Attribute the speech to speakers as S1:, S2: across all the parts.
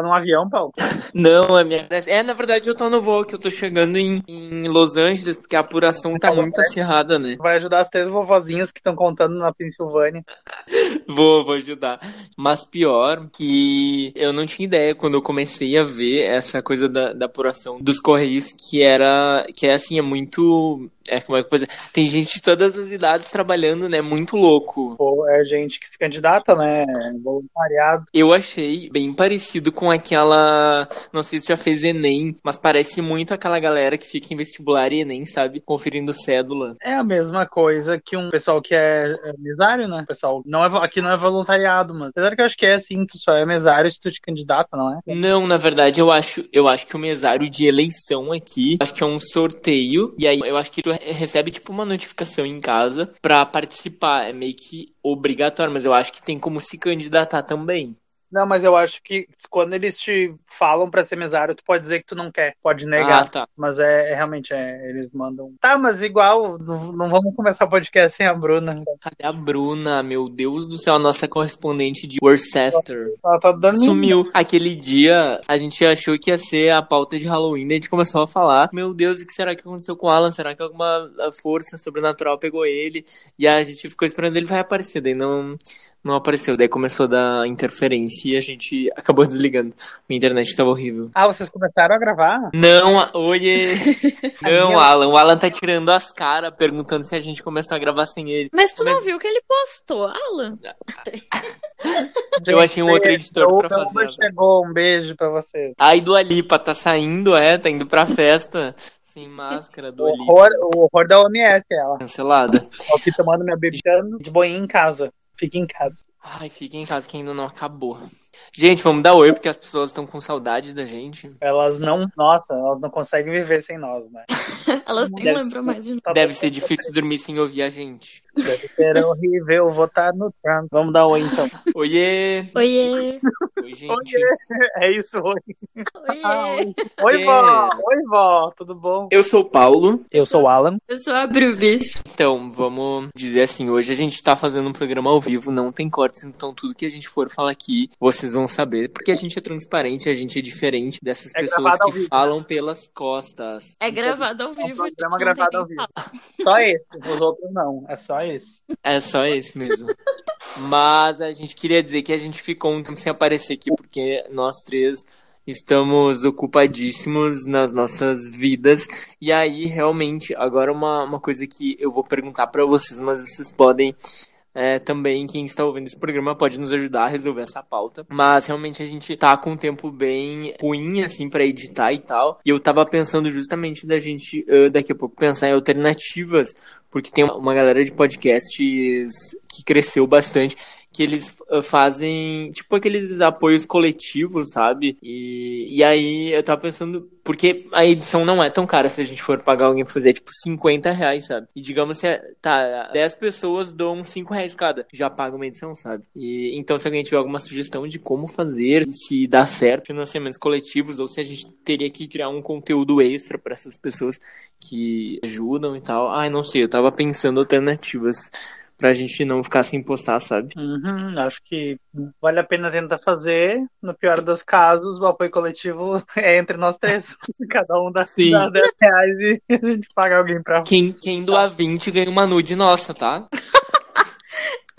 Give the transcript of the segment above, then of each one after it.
S1: tá num avião, Paulo?
S2: Não, é minha. É, na verdade, eu tô no voo, que eu tô chegando em, em Los Angeles, porque a apuração tá muito acirrada, né?
S1: Vai ajudar as três vovozinhas que estão contando na Pensilvânia.
S2: Vou, vou ajudar. Mas pior que eu não tinha ideia quando eu comecei a ver essa coisa da, da apuração dos Correios, que era. que é assim, é muito. É, como é que coisa. Tem gente de todas as idades trabalhando, né? Muito louco.
S1: Pô, é gente que se candidata, né? Voluntariado.
S2: Eu achei bem parecido com aquela. Não sei se já fez Enem, mas parece muito aquela galera que fica em vestibular e Enem, sabe? Conferindo cédula.
S1: É a mesma coisa que um pessoal que é é mesário, né? Pessoal, não é, aqui não é voluntariado, mas apesar que eu acho que é assim, tu só é mesário se tu te candidata, não é?
S2: Não, na verdade, eu acho, eu acho que o mesário de eleição aqui, acho que é um sorteio, e aí eu acho que tu recebe tipo uma notificação em casa pra participar. É meio que obrigatório, mas eu acho que tem como se candidatar também.
S1: Não, mas eu acho que quando eles te falam pra ser mesário, tu pode dizer que tu não quer, pode negar.
S2: Ah, tá.
S1: Mas é, é realmente, é, eles mandam. Tá, mas igual, não, não vamos começar o podcast sem a Bruna.
S2: Cadê a Bruna? Meu Deus do céu, a nossa correspondente de Worcester.
S1: Ela tá dormindo.
S2: Sumiu. Aquele dia, a gente achou que ia ser a pauta de Halloween, daí a gente começou a falar: Meu Deus, o que será que aconteceu com o Alan? Será que alguma força sobrenatural pegou ele? E a gente ficou esperando ele vai aparecer, daí não, não apareceu. Daí começou a dar interferência e a gente acabou desligando. Minha internet tava horrível.
S1: Ah, vocês começaram a gravar?
S2: Não, a- oiê! Não, Alan. O Alan tá tirando as caras, perguntando se a gente começou a gravar sem ele.
S3: Mas tu não
S2: Mas-
S3: viu o que ele postou, Alan?
S2: Eu achei um outro editor
S1: o
S2: pra fazer.
S1: chegou, um beijo pra vocês.
S2: Ai, do Alipa, tá saindo, é? Tá indo pra festa. Sem máscara, do
S1: O horror, o horror da OMS, ela.
S2: Cancelada.
S1: Tô aqui tomando minha bebida de boinha em casa. Fique em casa.
S2: Ai, fica em casa que ainda não acabou. Gente, vamos dar oi, porque as pessoas estão com saudade da gente.
S1: Elas não. Nossa, elas não conseguem viver sem nós, né?
S3: Elas nem
S2: Deve
S3: lembram
S2: ser.
S3: mais de
S1: Tá
S2: Deve ser difícil dormir sem ouvir a gente.
S1: Deve ser horrível votar no Trump. Vamos dar oi então.
S2: Oiê!
S3: Oiê,
S2: Oi, gente.
S1: É isso, oi.
S3: oiê.
S1: Oi, vó. Oi, vó. Tudo bom?
S2: Eu sou o Paulo.
S1: Eu sou o Alan.
S3: Eu sou a Brubis.
S2: Então, vamos dizer assim, hoje a gente tá fazendo um programa ao vivo, não tem cortes, então tudo que a gente for falar aqui, vocês vão saber, porque a gente é transparente, a gente é diferente dessas
S1: É
S2: pessoas que
S1: vivo,
S2: falam pelas costas.
S3: É gravado ao
S1: um
S3: vivo.
S1: programa
S3: gente, não tem
S1: gravado ao vivo. Só esse. Os outros não. É só esse.
S2: É só esse mesmo. Mas a gente queria dizer que a gente ficou um tempo sem aparecer aqui, porque nós três estamos ocupadíssimos nas nossas vidas. E aí, realmente, agora uma, uma coisa que eu vou perguntar pra vocês, mas vocês podem. É, também quem está ouvindo esse programa pode nos ajudar a resolver essa pauta. Mas realmente a gente tá com um tempo bem ruim, assim, pra editar e tal. E eu tava pensando justamente da gente eh, daqui a pouco pensar em alternativas porque tem uma galera de podcasts que cresceu bastante, que eles uh, fazem, tipo, aqueles apoios coletivos, sabe? E, e aí eu tava pensando, porque a edição não é tão cara se a gente for pagar alguém pra fazer, é tipo 50 reais, sabe? E digamos se, é- tá, 10 pessoas dão 5 reais cada, já paga uma edição, sabe? E então se alguém tiver alguma sugestão de como fazer, se dá certo financiamentos coletivos, ou se a gente teria que criar um conteúdo extra pra essas pessoas que ajudam e tal. Ai, não sei, eu tava pensando alternativas pra gente não ficar sem postar, sabe?
S1: Uhum, acho que vale a pena tentar fazer. No pior dos casos, o apoio coletivo é entre nós três. Cada um dá,
S2: Sim.
S1: dá 10 reais e a gente paga alguém pra.
S2: Quem, quem doar 20 ganha uma nude nossa, tá?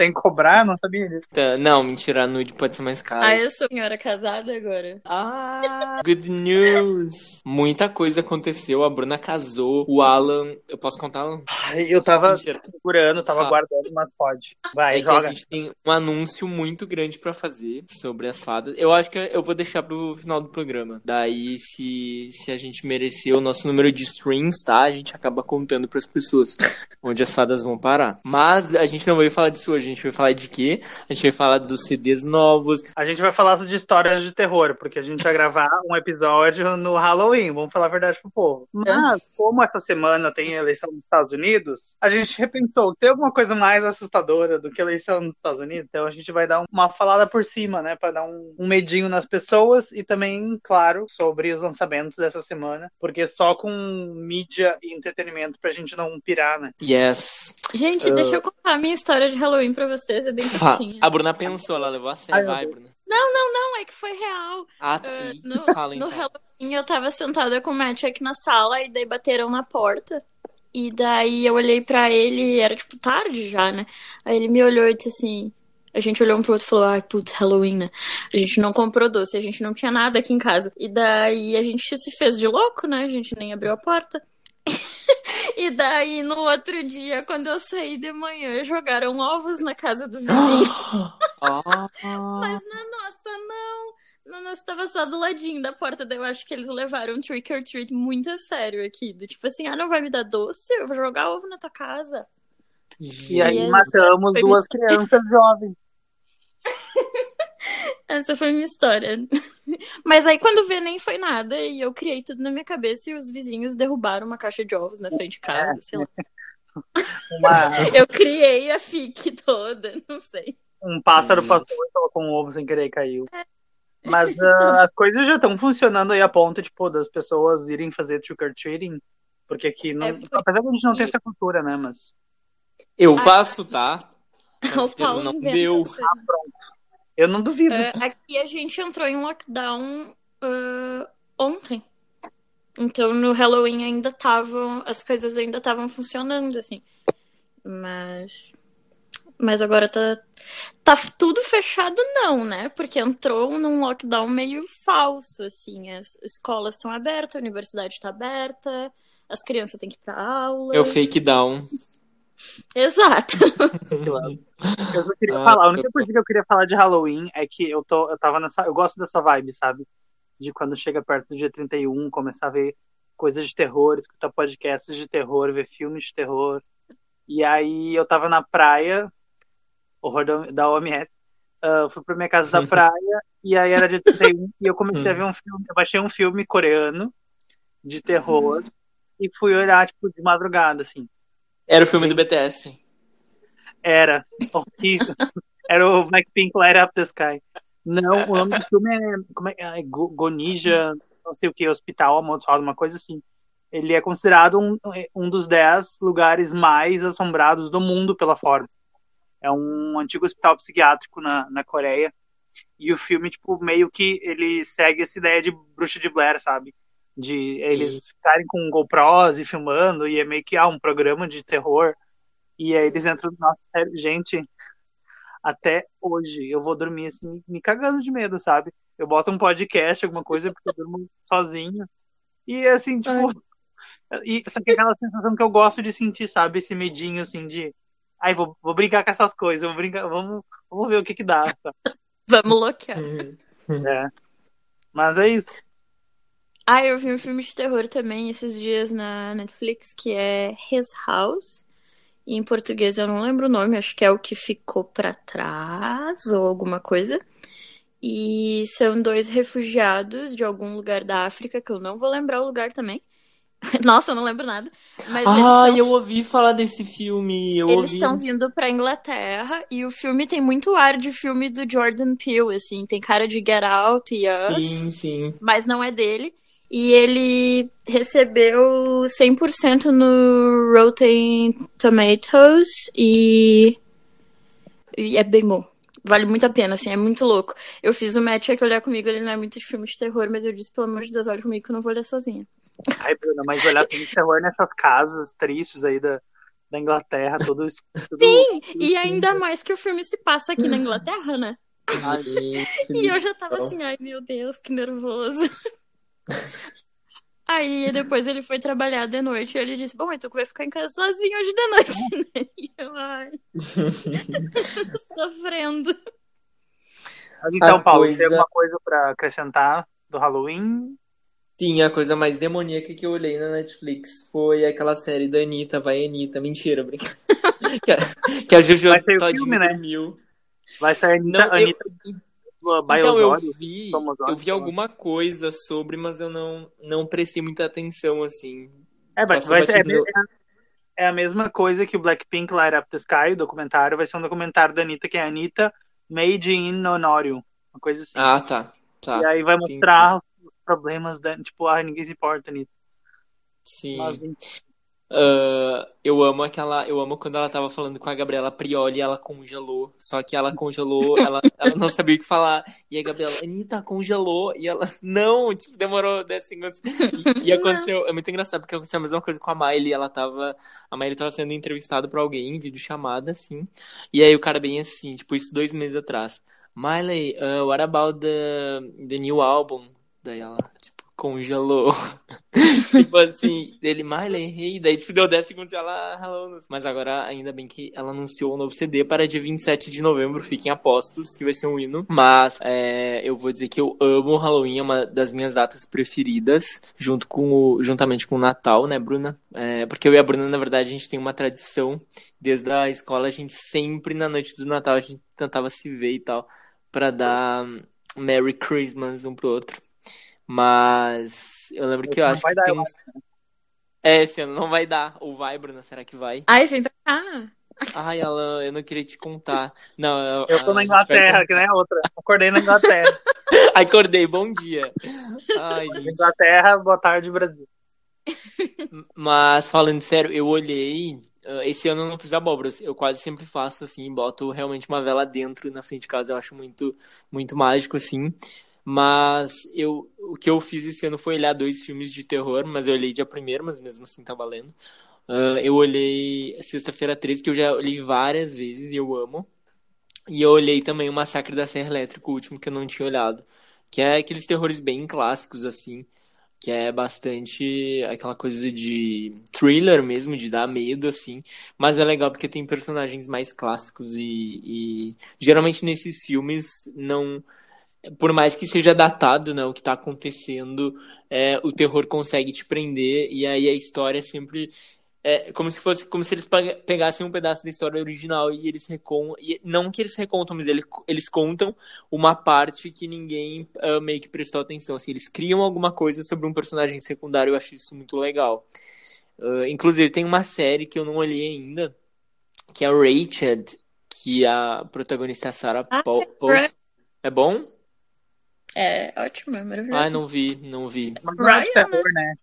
S1: Tem que cobrar? Não sabia disso.
S2: Tá, Não, mentira, a nude pode ser mais cara.
S3: Ah, eu sou senhora casada agora.
S2: Ah, good news! Muita coisa aconteceu, a Bruna casou, o Alan. Eu posso contar, Alan?
S1: Ai, eu tava
S2: Mentira.
S1: segurando, tava
S2: Tá.
S1: guardando, mas pode. Vai,
S2: É que a
S1: joga.
S2: gente tem um anúncio muito grande pra fazer sobre as fadas. Eu acho que eu vou deixar pro final do programa. Daí, se, se a gente merecer o nosso número de streams, tá? A gente acaba contando pras pessoas onde as fadas vão parar. Mas a gente não veio falar disso hoje. A gente vai falar de quê? A gente vai falar dos CDs novos.
S1: A gente vai falar de histórias de terror, porque a gente vai gravar um episódio no Halloween. Vamos falar a verdade pro povo. Mas, como essa semana tem eleição nos Estados Unidos, a gente repensou: tem alguma coisa mais assustadora do que a eleição nos Estados Unidos? Então a gente vai dar uma falada por cima, né? Pra dar um, um medinho nas pessoas e também, claro, sobre os lançamentos dessa semana, porque só com mídia e entretenimento pra gente não pirar, né?
S2: Yes.
S3: Gente, deixa eu contar a minha história de Halloween pra vocês, é bem
S2: Fa-
S3: curtinha.
S2: a Bruna pensou, ela levou a sério.
S1: Ai,
S2: Vai, Bruna.
S3: Não, é que foi real.
S2: Ah, tá. Ih,
S3: no,
S2: Fala
S3: no
S2: então.
S3: Halloween eu tava sentada com o Matt aqui na sala e daí bateram na porta. E daí eu olhei pra ele, era tipo tarde já, né? Aí ele me olhou e disse assim. A gente olhou um pro outro e falou: Ai, putz, Halloween, né? A gente não comprou doce, a gente não tinha nada aqui em casa. E daí a gente se fez de louco, né? A gente nem abriu a porta. E daí, no outro dia, quando eu saí de manhã, jogaram ovos na casa do vizinho.
S2: Ah,
S3: Mas na nossa, não. Na nossa tava só do ladinho da porta. Daí eu acho que eles levaram um trick or treat muito a sério aqui. Do tipo assim, ah, não vai me dar doce? Eu vou jogar ovo na tua casa.
S1: E aí
S3: E essa
S1: matamos duas crianças jovens.
S3: Essa foi minha história. Mas aí quando vê, nem foi nada. E eu criei tudo na minha cabeça e os vizinhos derrubaram uma caixa de ovos na frente de casa, sei lá.
S1: Uma,
S3: Eu criei a fique toda, não sei.
S1: um pássaro
S2: Hum.
S1: passou e colocou um ovo sem querer e caiu. Mas ah, as coisas já estão funcionando aí a ponto, tipo, das pessoas irem fazer trick or treating. Porque aqui, não,
S3: É porque-
S1: apesar de a gente não ter essa cultura, né? Mas
S2: eu faço, tá?
S3: O
S2: Mas não deu.
S3: as coisas.
S1: Eu não duvido.
S3: É, aqui a gente entrou em lockdown ah, ontem. Então no Halloween ainda estavam. As coisas ainda estavam funcionando, assim. Mas. Mas agora tá. Tá tudo fechado, não, né? Porque entrou num lockdown meio falso, assim. As escolas estão abertas, a universidade está aberta, as crianças têm que ir pra aula.
S2: É o fake down.
S3: Exato.
S1: Eu só queria
S2: Ah,
S1: falar, a única coisa que eu queria falar de Halloween é que eu tô, eu tava nessa, eu gosto dessa vibe, sabe? De quando chega perto do dia 31, começar a ver coisas de terror, escutar podcasts de terror, ver filmes de terror. E aí eu tava na praia, horror da- OMS, ah, fui pra minha casa da praia, e aí era dia 31, e eu comecei a ver um filme, eu baixei um filme coreano de terror, e fui olhar, tipo, de madrugada, assim.
S2: Era o filme do BTS.
S1: Era. Horrível. Era o Blackpink Light Up the Sky. Não, o nome do filme é, como é, é Go- Gonija, não sei o que, Hospital Amaldiçoado, uma coisa assim. Ele é considerado um, um dos dez lugares mais assombrados do mundo pela Forbes. É um antigo hospital psiquiátrico na, na Coreia. E o filme, tipo, meio que ele segue essa ideia de bruxa de Blair, sabe? De eles ficarem com GoPros e filmando, e é meio que ah, um programa de terror. E aí eles entram, nossa, sério, gente, até hoje eu vou dormir assim, me cagando de medo, sabe? Eu boto um podcast, alguma coisa, porque eu durmo sozinho. E assim, tipo. E, só que é aquela sensação que eu gosto de sentir, sabe? Esse medinho assim de. Ai, vou, vou brincar com essas coisas, vou brincar, vamos, vamos ver o que que dá, sabe?
S3: Vamos loquear.
S1: É. Mas é isso.
S3: Ah, eu vi um filme de terror também esses dias na Netflix que é His House. E em português eu não lembro o nome, acho que é o que ficou pra trás ou alguma coisa. E são dois refugiados de algum lugar da África, que eu não vou lembrar o lugar também. Nossa, eu não lembro nada. Mas
S2: Ah,
S3: estão
S2: eu ouvi falar desse filme.
S3: Eles estão vindo pra Inglaterra e o filme tem muito ar de filme do Jordan Peele, assim, tem cara de Get Out e Us
S2: Sim, sim.
S3: mas não é dele. E ele recebeu 100% no Rotten Tomatoes e... e é bem bom. Vale muito a pena, assim, é muito louco. Eu fiz o Matt aqui olhar comigo, ele não é muito de filme de terror, mas eu disse, pelo amor de Deus, olha comigo que eu não vou olhar sozinha.
S1: Ai, Bruna, mas olhar filme de terror nessas casas tristes aí da, da Inglaterra, tudo isso. Tudo...
S3: Sim, e ainda mais que o filme se passa aqui na Inglaterra, né?
S1: Ai,
S3: E eu já tava assim, ai meu Deus, que nervoso. Aí depois ele foi trabalhar de noite e ele disse, bom, então tu vai ficar em casa sozinho hoje de noite, né? E eu, ai, sofrendo.
S1: Mas então,
S2: A
S1: Paulo,
S2: coisa-
S1: tem alguma coisa pra acrescentar do Halloween?
S2: Sim, a coisa mais demoníaca que eu olhei na Netflix foi aquela série da Anitta, vai Anitta. Mentira, brincadeira. que, a, que a Juju
S1: Vai ser o
S2: todinha
S1: filme, né?
S2: dormiu.
S1: Vai sair a Anitta,
S2: Não, eu-
S1: Anitta by
S2: Então, eu vi, eu vi alguma coisa sobre, mas eu não, não prestei muita atenção, assim.
S1: É, vai, vai ser, é, é a mesma coisa que o Blackpink Light Up the Sky, o documentário, vai ser um documentário da Anitta, que é a Anitta Made in Honório. Uma coisa assim.
S2: Ah, tá. Tá,
S1: e aí vai mostrar os problemas da. Tipo, ah, ninguém se importa, Anitta.
S2: sim.
S1: Mas,
S2: Uh, eu amo aquela. Eu amo quando ela tava falando com a Gabriela Prioli ela congelou. Só que ela congelou, ela, ela não sabia o que falar. E a Gabriela, Anitta, congelou. E ela, não, tipo, demorou 10 segundos. E, e aconteceu, é muito engraçado, porque aconteceu a mesma coisa com a Miley. Ela tava. A Miley tava sendo entrevistada por alguém em vídeo chamada, assim. E aí o cara bem assim, tipo, isso dois meses atrás. Miley, uh, what about the, the new album? Daí ela, tipo, congelou. tipo assim, ele, Miley, hey. daí tipo, deu 10 segundos e ela, hello. Mas agora, ainda bem que ela anunciou o um novo CD para dia 27 de novembro, fiquem apostos que vai ser um hino. Mas é, eu vou dizer que eu amo o Halloween, é uma das minhas datas preferidas, junto com o, juntamente com o Natal, né, Bruna? É, porque eu e a Bruna, na verdade, a gente tem uma tradição, desde a escola, a gente sempre na noite do Natal, a gente tentava se ver e tal, para dar Merry Christmas um pro outro. Mas eu lembro que eu
S1: Não
S2: acho
S1: vai
S2: que
S1: dar,
S2: tem uns. É, esse ano não vai dar. Ou vai, Bruna? Será que vai?
S3: Ai, vem pra cá.
S2: Ai, Alan, eu não queria te contar. Não, eu,
S1: Eu tô na Inglaterra, que nem a outra. Acordei na Inglaterra.
S2: Acordei, bom dia. Ai, gente.
S1: Inglaterra, boa tarde, Brasil.
S2: Mas falando sério, eu olhei. ah, Esse ano eu não fiz abóboras. Eu quase sempre faço assim, boto realmente uma vela dentro na frente de casa. Eu acho muito, muito mágico assim. Mas eu, o que eu fiz esse ano foi olhar dois filmes de terror, mas eu olhei dia primeiro, mas mesmo assim tá valendo. Ah, eu olhei Sexta-feira 13, que eu já olhei várias vezes e eu amo. E eu olhei também o Massacre da Serra Elétrica, o último que eu não tinha olhado. Que é aqueles terrores bem clássicos, assim. Que é bastante aquela coisa de thriller mesmo, de dar medo, assim. Mas é legal porque tem personagens mais clássicos e, e geralmente nesses filmes não. Por mais que seja datado, né, o que tá acontecendo, é, o terror consegue te prender e aí a história é sempre é como se fosse como se eles pega- pegassem um pedaço da história original e eles recontam, e não que eles recontam, mas ele- eles contam uma parte que ninguém ah, meio que prestou atenção. Assim, eles criam alguma coisa sobre um personagem secundário, eu acho isso muito legal. Ah, inclusive, tem uma série que eu não olhei ainda, que é Rachel, que a protagonista é Sarah
S3: Ah,
S2: Paul- Paulson. É bom?
S3: É ótimo, é maravilhoso.
S2: Ah, não vi, não vi.
S1: Mas não é
S3: Ryan,
S1: terror, né?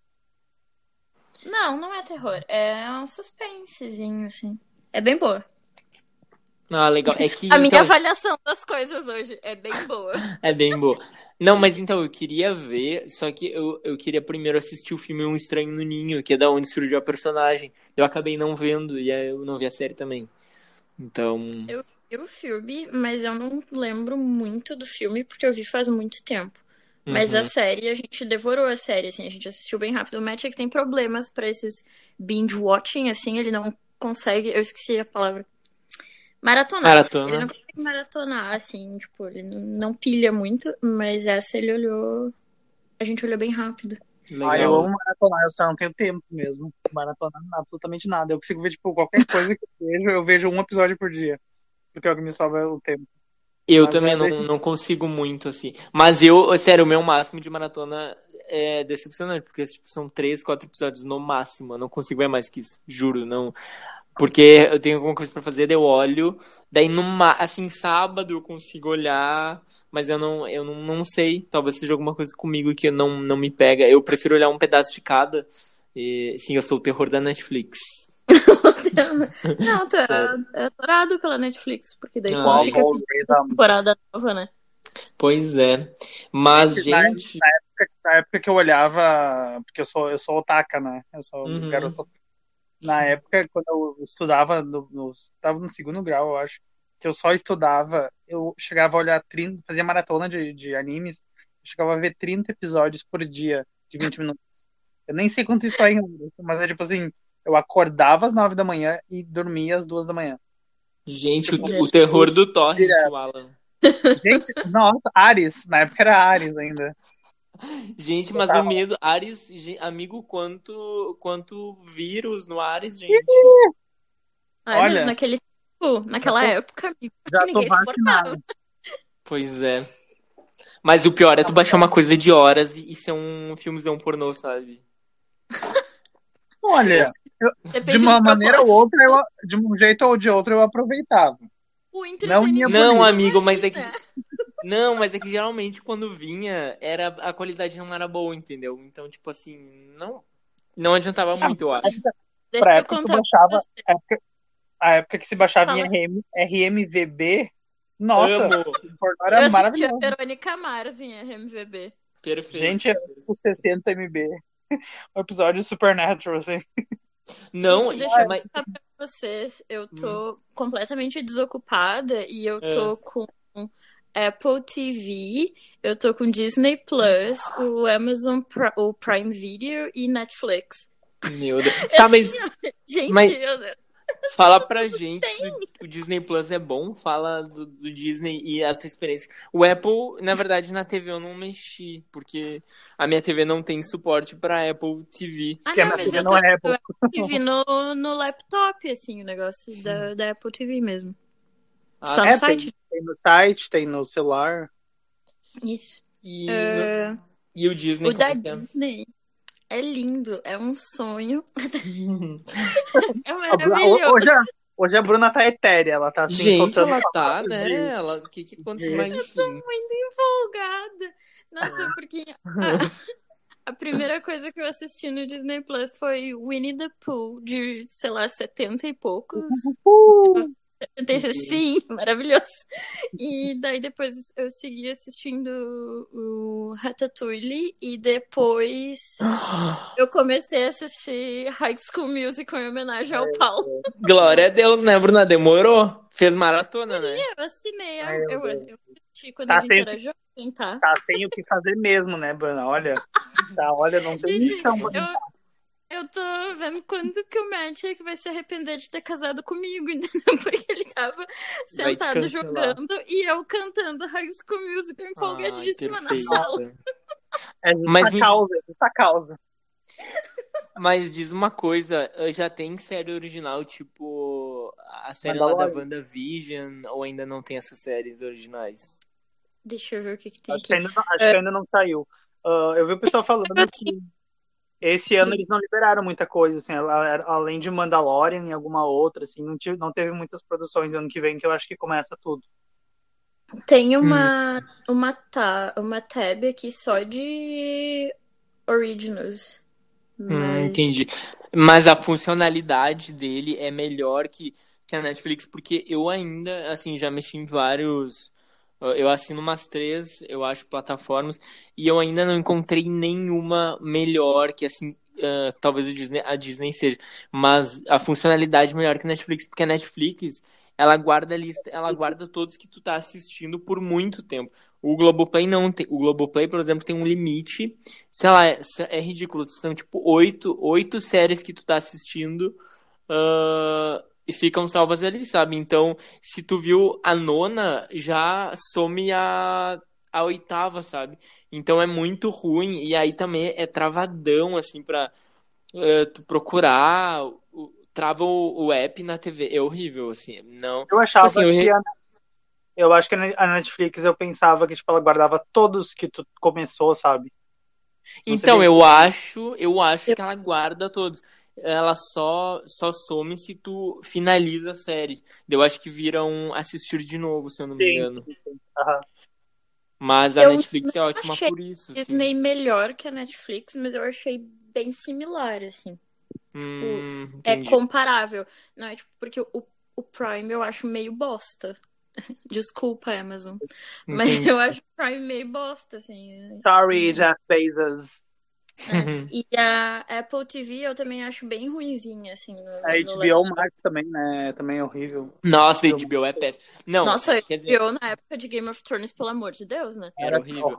S3: Não, não é terror. É um suspensezinho, assim. É bem boa.
S2: Ah, legal. É que
S3: A minha
S2: então,
S3: avaliação das coisas hoje é bem boa.
S2: É bem boa. Não, mas então, eu queria ver, só que eu, eu queria primeiro assistir o filme Um Estranho no Ninho, que é da onde surgiu a personagem. Eu acabei não vendo, e aí eu não vi a série também. Então,
S3: Eu vi o filme, mas eu não lembro muito do filme porque eu vi faz muito tempo. Mas
S2: uhum.
S3: a série, a gente devorou a série, assim, a gente assistiu bem rápido. O Matt é que tem problemas pra esses binge-watching, assim, ele não consegue, eu esqueci a palavra, maratonar. Ele
S2: Maratona.
S3: não consegue maratonar, assim, tipo, ele não pilha muito, mas essa ele olhou, a gente olhou bem rápido.
S1: Ah, eu
S2: Legal.
S1: amo maratonar, eu só não tenho tempo mesmo. Maratonar absolutamente nada. Eu consigo ver, tipo, qualquer coisa que eu vejo, eu vejo um episódio por dia. Porque é o que me sobra o tempo.
S2: Eu
S1: Mas
S2: também
S1: é
S2: não, não consigo muito, assim. Mas eu, sério, o meu máximo de maratona é decepcionante, porque tipo, são três, quatro episódios no máximo. Eu não consigo ver mais que isso, juro, não. Porque eu tenho alguma coisa pra fazer, daí eu olho, daí numa, assim, sábado eu consigo olhar, mas eu não, eu não, não sei. Talvez seja alguma coisa comigo que não, não me pega. Eu prefiro olhar um pedaço de cada. E, sim, eu sou o terror da Netflix.
S3: Não, tu é, adorado pela Netflix, porque daí
S2: Ah,
S3: fica
S1: o
S3: com temporada nova, né?
S2: Pois é. Mas,
S1: Na-
S2: gente.
S1: Na época, na época que eu olhava, porque eu sou, eu sou otaka, né? Eu sou um
S2: Uhum.
S1: garoto. Na época, quando eu estudava, no, no, estava no segundo grau, eu acho, que eu só estudava, eu chegava a olhar 30, fazia maratona de, de animes, eu chegava a ver 30 episódios por dia, de 20 minutos. Eu nem sei quanto isso é euros, mas é tipo assim, eu acordava às 9 da manhã e dormia às 2 da manhã.
S2: Gente, o, o terror do Torrent, o Alan.
S1: Gente, nossa, Ares, na época era Ares ainda.
S2: Gente, mas o medo, Ares, amigo, quanto, quanto vírus no Ares, gente.
S3: Ah,
S1: Olha,
S3: mas naquele tempo, naquela
S1: tô-
S3: época, amigo,
S1: Já
S3: ninguém suportava.
S2: Pois é. Mas o pior é tu baixar uma coisa de horas e, e ser um filmezão pornô, sabe?
S1: Olha,
S3: Depende
S1: de uma maneira ou outra, eu, de um jeito ou de outro, eu aproveitava.
S3: O
S1: Não
S3: entretenimento
S2: Não, amigo, mas é que. Não, mas é que geralmente quando vinha, era a qualidade não era boa, entendeu? Então, tipo assim, não, não adiantava muito, eu acho.
S3: Deixa
S1: Pra
S3: eu
S1: época que eu baixava, a época, a época que se baixava em
S3: Fala.
S1: RM, RMVB, nossa,
S2: Amo.
S1: o pornô
S3: Eu
S1: era
S3: a
S1: maravilhoso.
S3: Verônica Mars em RMVB.
S2: Perfeito.
S1: Gente, era tipo 60 MB. O episódio Supernatural, assim.
S2: Não,
S3: Gente, deixa eu
S2: mas-
S3: pra vocês. Eu tô completamente desocupada e eu tô com Apple TV, eu tô com Disney Plus, o Amazon Pri- o Prime Video e Netflix.
S2: Meu Deus. Tá, mas
S3: Gente,
S2: Mas-
S3: eu-
S2: fala pra gente. O, o Disney Plus é bom? Fala do, do Disney e a tua experiência. O Apple, na verdade, na TV eu não mexi, porque a minha TV não tem suporte pra Apple TV.
S3: Ah,
S1: Que a
S3: não, mas eu
S1: não é Apple.
S3: TV no, no laptop, assim, o negócio da, da Apple TV mesmo.
S2: Ah,
S3: Só no
S1: é,
S3: site.
S1: Tem no site, tem no celular.
S3: Isso.
S2: E,
S3: É,
S2: e o Disney
S3: o da
S2: que é?
S3: Disney é lindo, é um sonho. É maravilhoso.
S1: Hoje a, hoje a Bruna tá etérea, ela tá assim,
S2: Gente,
S1: soltando
S2: ela tá, né?
S1: de-
S2: Ela, que que aconteceu? Mas, enfim.
S3: muito empolgada. Nossa, porque a, a primeira coisa que eu assisti no Disney Plus foi Winnie the Pooh, de, sei lá, 70 e poucos.
S1: Uh,
S3: 70 Sim, maravilhoso. E daí depois eu segui assistindo o Ratatouille e depois eu comecei a assistir High School Musical em homenagem ao Paulo.
S2: Glória a Deus, né, Bruna? Demorou? Fez maratona, né?
S3: Eu assinei,
S1: Ai,
S3: eu, assisti quando
S1: Tá
S3: a gente era jovem, tá?
S1: tá sem o que fazer mesmo, né, Bruna? Olha, tá, olha, não tem
S3: Gente,
S1: chão pra
S3: eu, eu tô vendo quando que o Magic vai se arrepender de ter casado comigo, entendeu? Porque ele tava sentado jogando e eu cantando High School Musical empolgadíssima
S2: Ai,
S3: na sala.
S1: É justa
S2: Mas me-
S1: causa, é justa causa.
S2: Mas diz uma coisa, eh, já tem série original, tipo a série lá da. WandaVision, ou ainda não tem essas séries originais?
S3: Deixa eu ver o que, que tem
S1: Acho que
S3: aqui.
S1: ainda não, acho que ainda não saiu. Ah, eu vi o pessoal falando que esse ano eles não liberaram muita coisa, assim, além de Mandalorian e alguma outra, assim, não, tive, não teve muitas produções ano que vem, que eu acho que começa tudo.
S3: Tem uma, uma, ta, uma tab aqui só de originals.
S2: Hum,
S3: Mas...
S2: entendi. Mas a funcionalidade dele é melhor que, que a Netflix, porque eu ainda, assim, já mexi em vários. Eu assino umas três, eu acho, plataformas, e eu ainda não encontrei nenhuma melhor que, assim, ah, talvez Disney, a Disney seja. Mas a funcionalidade melhor que a Netflix, porque a Netflix, ela guarda a lista, ela guarda todos que tu tá assistindo por muito tempo. O Globoplay não tem. O Globoplay, por exemplo, tem um limite. Sei lá, é, é ridículo. São tipo oito, oito séries que tu tá assistindo ah, e ficam salvas ali, sabe? Então, se tu viu a nona, já some a, a oitava, sabe? Então é muito ruim. E aí também é travadão, assim, pra ah, tu procurar. o- Trava o, o app na TV. É horrível, assim. Não.
S1: Eu achava
S2: assim, eu
S1: que a, eu acho que a Netflix eu pensava que tipo, ela guardava todos que tu começou, sabe? Não
S2: Então, eu acho, eu acho que ela guarda todos. Ela só só some se tu finaliza a série. Eu acho que vira um assistir de novo, se eu não me engano.
S1: sim, sim. Aham.
S2: Mas a
S3: Eu
S2: Netflix é ótima
S3: achei
S2: por isso. assim.
S3: Disney melhor que a Netflix, mas eu achei bem similar, assim.
S2: Hum,
S3: É comparável. Não é tipo, porque o, o Prime eu acho meio bosta. Desculpa, Amazon. Mas eu acho o Prime meio bosta, assim.
S1: Sorry, Jeff Bezos.
S2: Uhum.
S3: E a Apple TV eu também acho bem ruinzinha, assim. No,
S1: A
S3: no
S1: HBO Max também, né? Também é horrível.
S2: Nossa, a HBO é péssimo. Não,
S3: Nossa,
S2: dizer,
S3: eu na época de Game of Thrones, pelo amor de Deus, né?
S2: era horrível.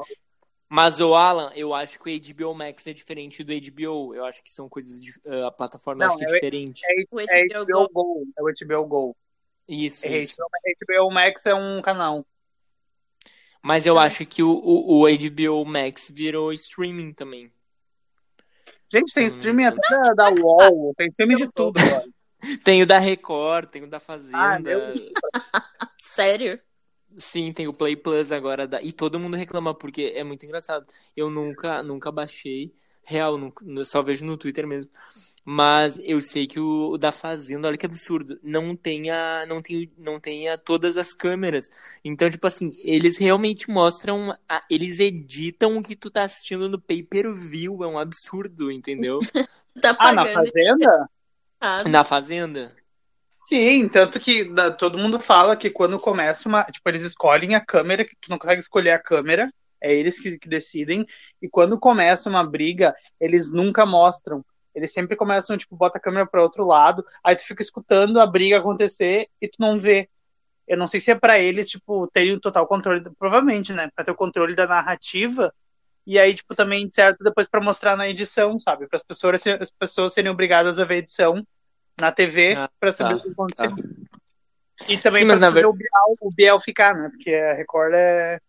S2: Mas o Alan, eu acho que o HBO Max é diferente do HBO. Eu acho que são coisas de, ah, a plataforma
S1: Não,
S2: acho que é
S1: é-
S2: diferente.
S3: O
S1: É
S3: HBO
S1: HBO
S3: Go.
S1: Go. É o HBO Go.
S2: Isso,
S1: É
S2: isso.
S1: HBO Max é um canal.
S2: Mas eu
S3: Tá.
S2: acho que o, o, o HBO Max virou streaming também.
S1: Gente, tem streaming até da, UOL, tem streaming de tudo agora.
S2: Tem o da Record, tem o da Fazenda.
S1: Ah,
S3: Sério?
S2: Sim, tem o Play Plus agora. Da... E todo mundo reclama, porque é muito engraçado. Eu nunca, nunca baixei. Real, nunca- só vejo no Twitter mesmo. Mas eu sei que o, o da Fazenda, olha que absurdo, não tenha, não tem, não tenha todas as câmeras. Então, tipo assim, eles realmente mostram, a- eles editam o que tu tá assistindo no pay-per-view, é um absurdo, entendeu?
S3: Tá
S1: Ah, na. Fazenda?
S2: Na Fazenda?
S1: Sim, tanto que da, todo mundo fala que quando começa uma. Tipo, eles escolhem a câmera, que tu não consegue escolher a câmera, é eles que, que decidem. E quando começa uma briga, eles nunca mostram. Eles sempre começam, tipo, bota a câmera para outro lado, aí tu fica escutando a briga acontecer e tu não vê. Eu não sei se é para eles, tipo, terem o total controle, provavelmente, né? Pra ter o controle da narrativa. E aí, tipo, também certo depois para mostrar na edição, sabe? Para as pessoas, as pessoas serem obrigadas a ver a edição na TV ah, para saber tá, o que aconteceu. Tá. E também para saber ver... o, Biel, o Biel ficar, né? Porque a Record é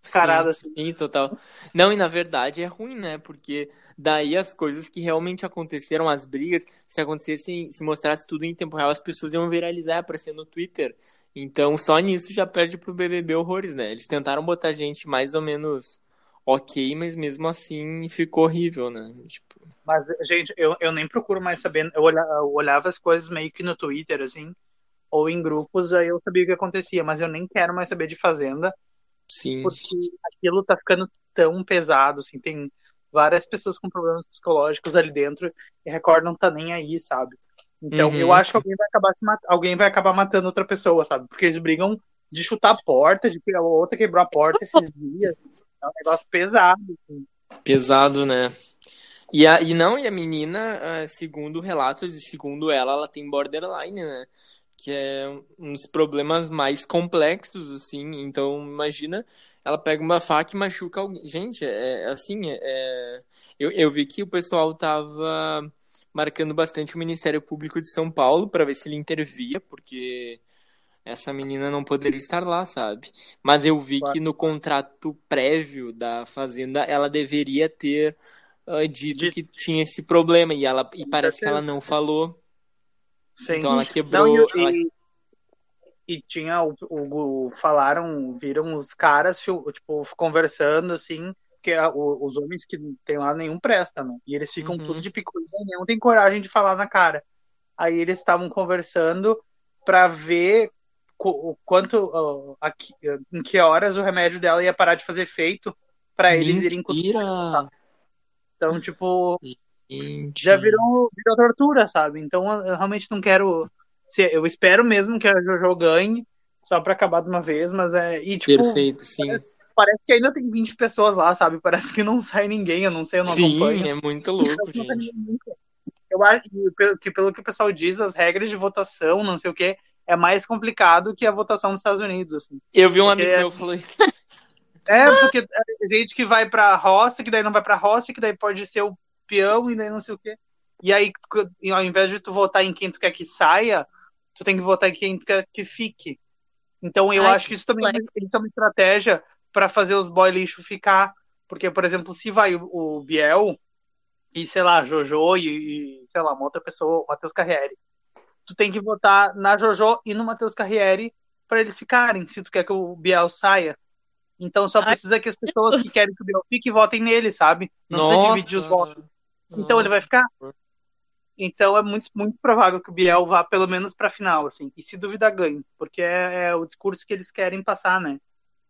S1: descarada
S2: assim. Sim, total. Não, e na verdade é ruim, né? Porque daí as coisas que realmente aconteceram, as brigas, se acontecessem, se mostrasse tudo em tempo real, as pessoas iam viralizar, aparecer no Twitter. Então, só nisso já perde pro BBB horrores, né? Eles tentaram botar gente mais ou menos ok, mas mesmo assim ficou horrível, né? Tipo...
S1: Mas, gente, eu, eu nem procuro mais saber. Eu olhava, eu olhava as coisas meio que no Twitter, assim, ou em grupos, aí eu sabia o que acontecia, mas eu nem quero mais saber de Fazenda.
S2: Sim.
S1: Porque aquilo tá ficando tão pesado, assim, tem várias pessoas com problemas psicológicos ali dentro e Record não tá nem aí, sabe? Então uhum. eu acho que alguém vai acabar alguém vai acabar matando outra pessoa, sabe? Porque eles brigam de chutar a porta, de que a outra quebrou a porta esses dias. É um negócio pesado, assim.
S2: Pesado, né? E, a, e não, e a menina, ah, segundo relatos e segundo ela, ela tem borderline, né? Que é um dos problemas mais complexos, assim. Então, imagina, ela pega uma faca e machuca alguém. Gente, é, é assim, é, é, eu, eu vi que o pessoal tava marcando bastante o Ministério Público de São Paulo para ver se ele intervia, porque essa menina não poderia estar lá, sabe? Mas eu vi claro. que no contrato prévio da Fazenda ela deveria ter uh, dito De... que tinha esse problema e ela e parece que ela não falou. Sim. Então ela quebrou. Não, e, ela...
S1: e, tinha o, o, falaram, viram os caras tipo conversando assim que os homens que tem lá nenhum presta, né? E eles ficam uhum. tudo de picuinha, nenhum tem coragem de falar na cara. Aí eles estavam conversando para ver o quanto uh, em que horas o remédio dela ia parar de fazer efeito para eles irem Então, tipo, Gente. já virou, virou tortura, sabe? Então eu realmente não quero. Eu espero mesmo que a Jojo ganhe, só para acabar de uma vez, mas é. E, tipo,
S2: Perfeito, sim.
S1: Parece, parece, que ainda tem 20 pessoas lá, sabe? Parece que não sai ninguém, eu não sei, eu não
S2: sim,
S1: acompanho.
S2: É muito louco, gente.
S1: Eu acho que, pelo que o pessoal diz, as regras de votação, não sei o que, é mais complicado que a votação nos Estados Unidos. Assim.
S2: Eu vi um porque... amigo meu falou isso.
S1: É, porque é gente que vai pra roça, que daí não vai pra roça, que daí pode ser o peão e daí não sei o quê. E aí, ao invés de tu votar em quem tu quer que saia, tu tem que votar em quem tu quer que fique. Então eu Ai, acho que isso também isso é uma estratégia para fazer os boy lixo ficar. Porque, por exemplo, se vai o, o Biel e, sei lá, Jojo e, e, sei lá, uma outra pessoa, o Matheus Carriere, tu tem que votar na Jojo e no Matheus Carriere para eles ficarem, se tu quer que o Biel saia. Então só precisa que as pessoas que querem que o Biel fique votem nele, sabe? Não Nossa. precisa dividir os votos. Então ele vai ficar. Então é muito, muito provável que o Biel vá pelo menos para final, assim. E se duvida, ganhe. Porque é, é, o discurso que eles querem passar, né?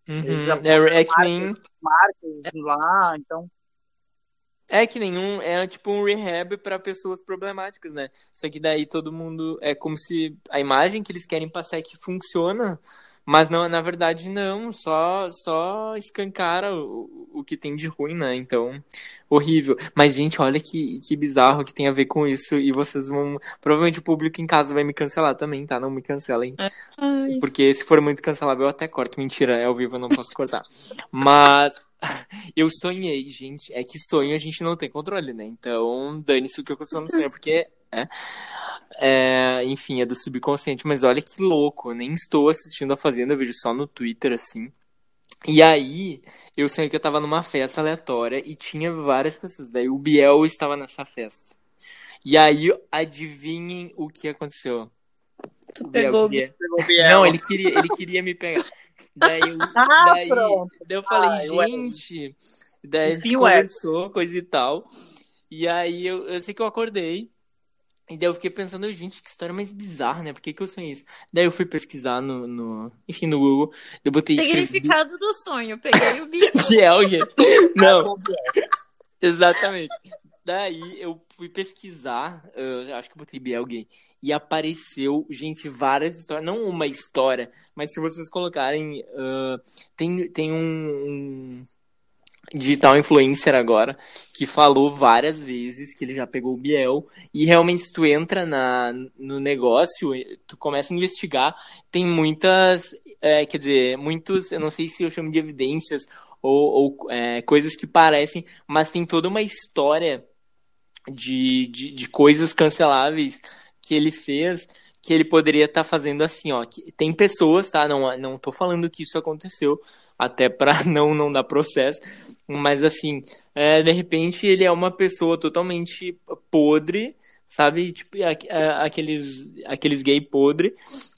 S2: Uhum. É, é que nem...
S1: marcas lá, então...
S2: É que nenhum. É tipo um rehab para pessoas problemáticas, né? Só que daí todo mundo. É como se a imagem que eles querem passar é que funciona. Mas não, na verdade não, só só escancara o, o que tem de ruim, né? Então, horrível. Mas, gente, olha que, que bizarro que tem a ver com isso. E vocês vão. Provavelmente o público em casa vai me cancelar também, tá? Não me cancelem. Ai. Porque se for muito cancelável, eu até corto. Mentira, é ao vivo, eu não posso cortar. Mas eu sonhei, gente. É que sonho a gente não tem controle, né? Então, dane-se o que eu sonho, porque é, é, enfim, é do subconsciente. Mas olha que louco, eu nem estou assistindo a Fazenda, eu vejo só no Twitter, assim. E aí, eu sonhei que eu tava numa festa aleatória e tinha várias pessoas. Daí o Biel estava nessa festa. E aí, adivinhem o que aconteceu.
S3: Tu pegou,
S2: queria... pegou o Biel. Não, ele queria, ele queria me pegar. Daí, eu, ah, daí, daí eu falei, Ai, gente. Daí a gente conversou, coisa e tal. E aí eu, eu sei que eu acordei. E daí eu fiquei pensando, gente, que história mais bizarra, né? Por que, que eu sonhei isso? Daí eu fui pesquisar no, no enfim, no Google. Eu botei
S3: Significado do sonho, peguei o bicho.
S2: Biel, Não. Exatamente. Daí eu fui pesquisar, eu acho que eu botei Biel gay, e apareceu, gente, várias histórias, não uma história, mas se vocês colocarem, uh, tem, tem um, um digital influencer agora, que falou várias vezes que ele já pegou o Biel, e realmente se tu entra na, no negócio, tu começa a investigar, tem muitas, é, quer dizer, muitos, eu não sei se eu chamo de evidências, ou, ou é, coisas que parecem, mas tem toda uma história de, de, de coisas canceláveis que ele fez que ele poderia estar tá fazendo assim, ó. Tem pessoas, tá? Não, não tô falando que isso aconteceu, até para não, não dar processo, mas assim, é, de repente ele é uma pessoa totalmente podre, sabe? Tipo, aqueles, aqueles gay podre,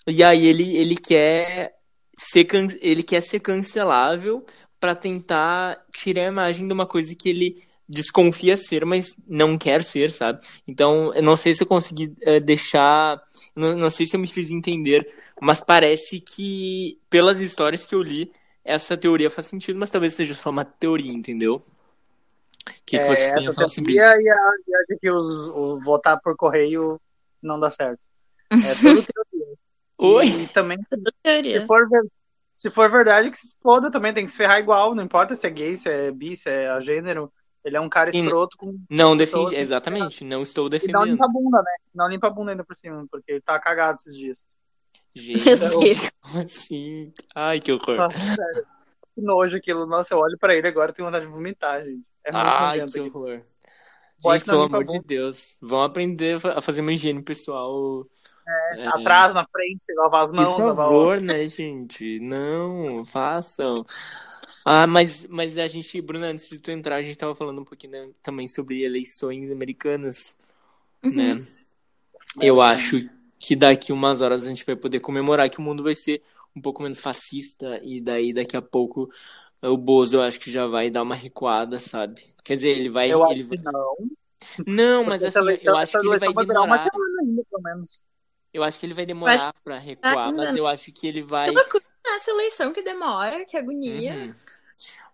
S2: e aí ele, ele quer ser ele quer ser cancelável para tentar tirar a imagem de uma coisa que ele desconfia ser, mas não quer ser, sabe? Então, eu não sei se eu consegui uh, deixar. Não, não sei se eu me fiz entender, mas parece que, pelas histórias que eu li, essa teoria faz sentido, mas talvez seja só uma teoria, entendeu? O que,
S1: é,
S2: que você tem a falar sobre
S1: isso? E a, e a de que os, o votar por correio não dá certo. É tudo teoria.
S2: Oi?
S1: E também, se for, se for verdade, que se exploda também, tem que se ferrar igual, não importa se é gay, se é bi, se é a gênero. Ele é um cara Sim, escroto com.
S2: Não defende, exatamente, não estou defendendo.
S1: E não limpa a bunda, né? Não limpa a bunda ainda por cima, porque ele tá cagado esses dias.
S2: Gente, como assim? Ai, que horror.
S1: Nossa, sério. Que nojo aquilo. Nossa, eu olho pra ele agora e tenho vontade de vomitar, gente. É muito
S2: Ai, que horror. Gente, pelo amor de Deus. Vão aprender a fazer uma higiene pessoal.
S1: É, é... Atrás, na frente, lavar as mãos.
S2: Por favor, né, gente? Não, façam. Ah, mas, mas a gente, Bruna, antes de tu entrar, a gente tava falando um pouquinho né, também sobre eleições americanas, uhum. né? Eu acho que daqui umas horas a gente vai poder comemorar que o mundo vai ser um pouco menos fascista e daí daqui a pouco o Bozo eu acho que já vai dar uma recuada, sabe? Quer dizer, ele vai.
S1: Eu
S2: ele
S1: acho vai... que não.
S2: Não, mas assim, eu acho que ele vai demorar.
S1: Ainda, pelo menos.
S2: Eu acho que ele vai demorar acho... pra recuar, mas eu acho que ele vai.
S3: Essa eleição que demora, que agonia.
S2: Uhum.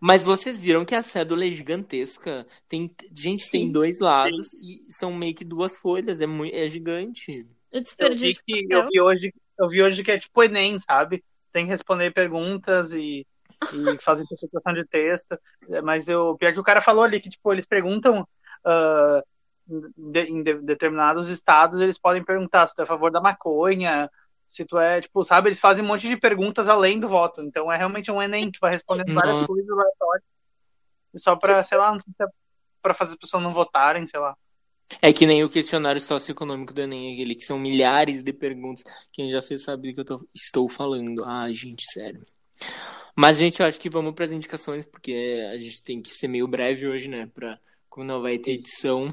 S2: Mas vocês viram que a cédula é gigantesca. Tem, gente, Sim. tem dois lados Sim. e são meio que duas folhas. É, muito, é gigante.
S3: Eu, eu, vi que,
S1: eu, vi hoje, eu vi hoje que é tipo Enem, sabe? Tem que responder perguntas e, e fazer interpretação de texto. Mas eu, pior que o cara falou ali que tipo, eles perguntam. Uh, de, em de, determinados estados, eles podem perguntar se tu é a favor da maconha, se tu é, tipo, sabe, eles fazem um monte de perguntas além do voto. Então é realmente um Enem, tu vai respondendo várias Nossa. coisas aleatórias. Só pra, sei lá, não sei se é pra fazer as pessoas não votarem, sei lá.
S2: É que nem o questionário socioeconômico do Enem, aquele que são milhares de perguntas. Quem já fez sabe do que eu tô, estou falando. Ai, gente, sério. Mas, gente, eu acho que vamos para as indicações, porque a gente tem que ser meio breve hoje, né? Pra, como não vai ter edição.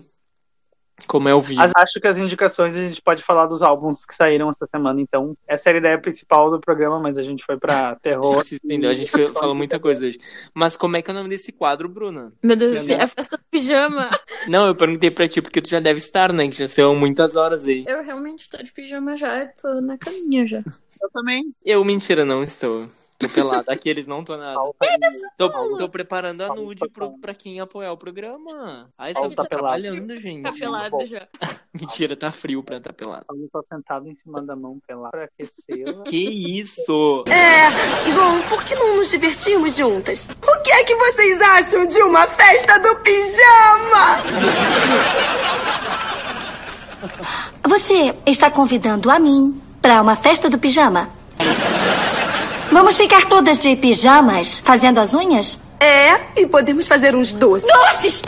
S2: Como é o vídeo.
S1: Acho que as indicações a gente pode falar dos álbuns que saíram essa semana, então essa era a ideia principal do programa, mas a gente foi pra terror.
S2: entendeu? A gente foi, falou muita coisa hoje. Mas como é que é o nome desse quadro, Bruna?
S3: Meu Deus, é a festa do pijama.
S2: Não, eu perguntei pra ti porque tu já deve estar, né? Que já são muitas horas aí.
S3: Eu realmente tô de pijama já, tô na caminha já.
S1: Eu também.
S2: Eu, mentira, não estou. Tô pelado. Aqui eles não tô nada. Tô, tô preparando a nude pro, pra quem apoiar o programa. Ai, você tá, tá trabalhando, gente.
S3: Tá pelado já.
S2: Mentira, tá frio pra estar tá pelado.
S1: Eu tô sentado em cima da mão pelado pra aquecer.
S2: Que isso?
S4: É, bom, por que não nos divertimos juntas? O que é que vocês acham de uma festa do pijama?
S5: Você está convidando a mim para uma festa do pijama? Vamos ficar todas de pijamas fazendo as unhas?
S4: É, e podemos fazer uns doces.
S5: Doces!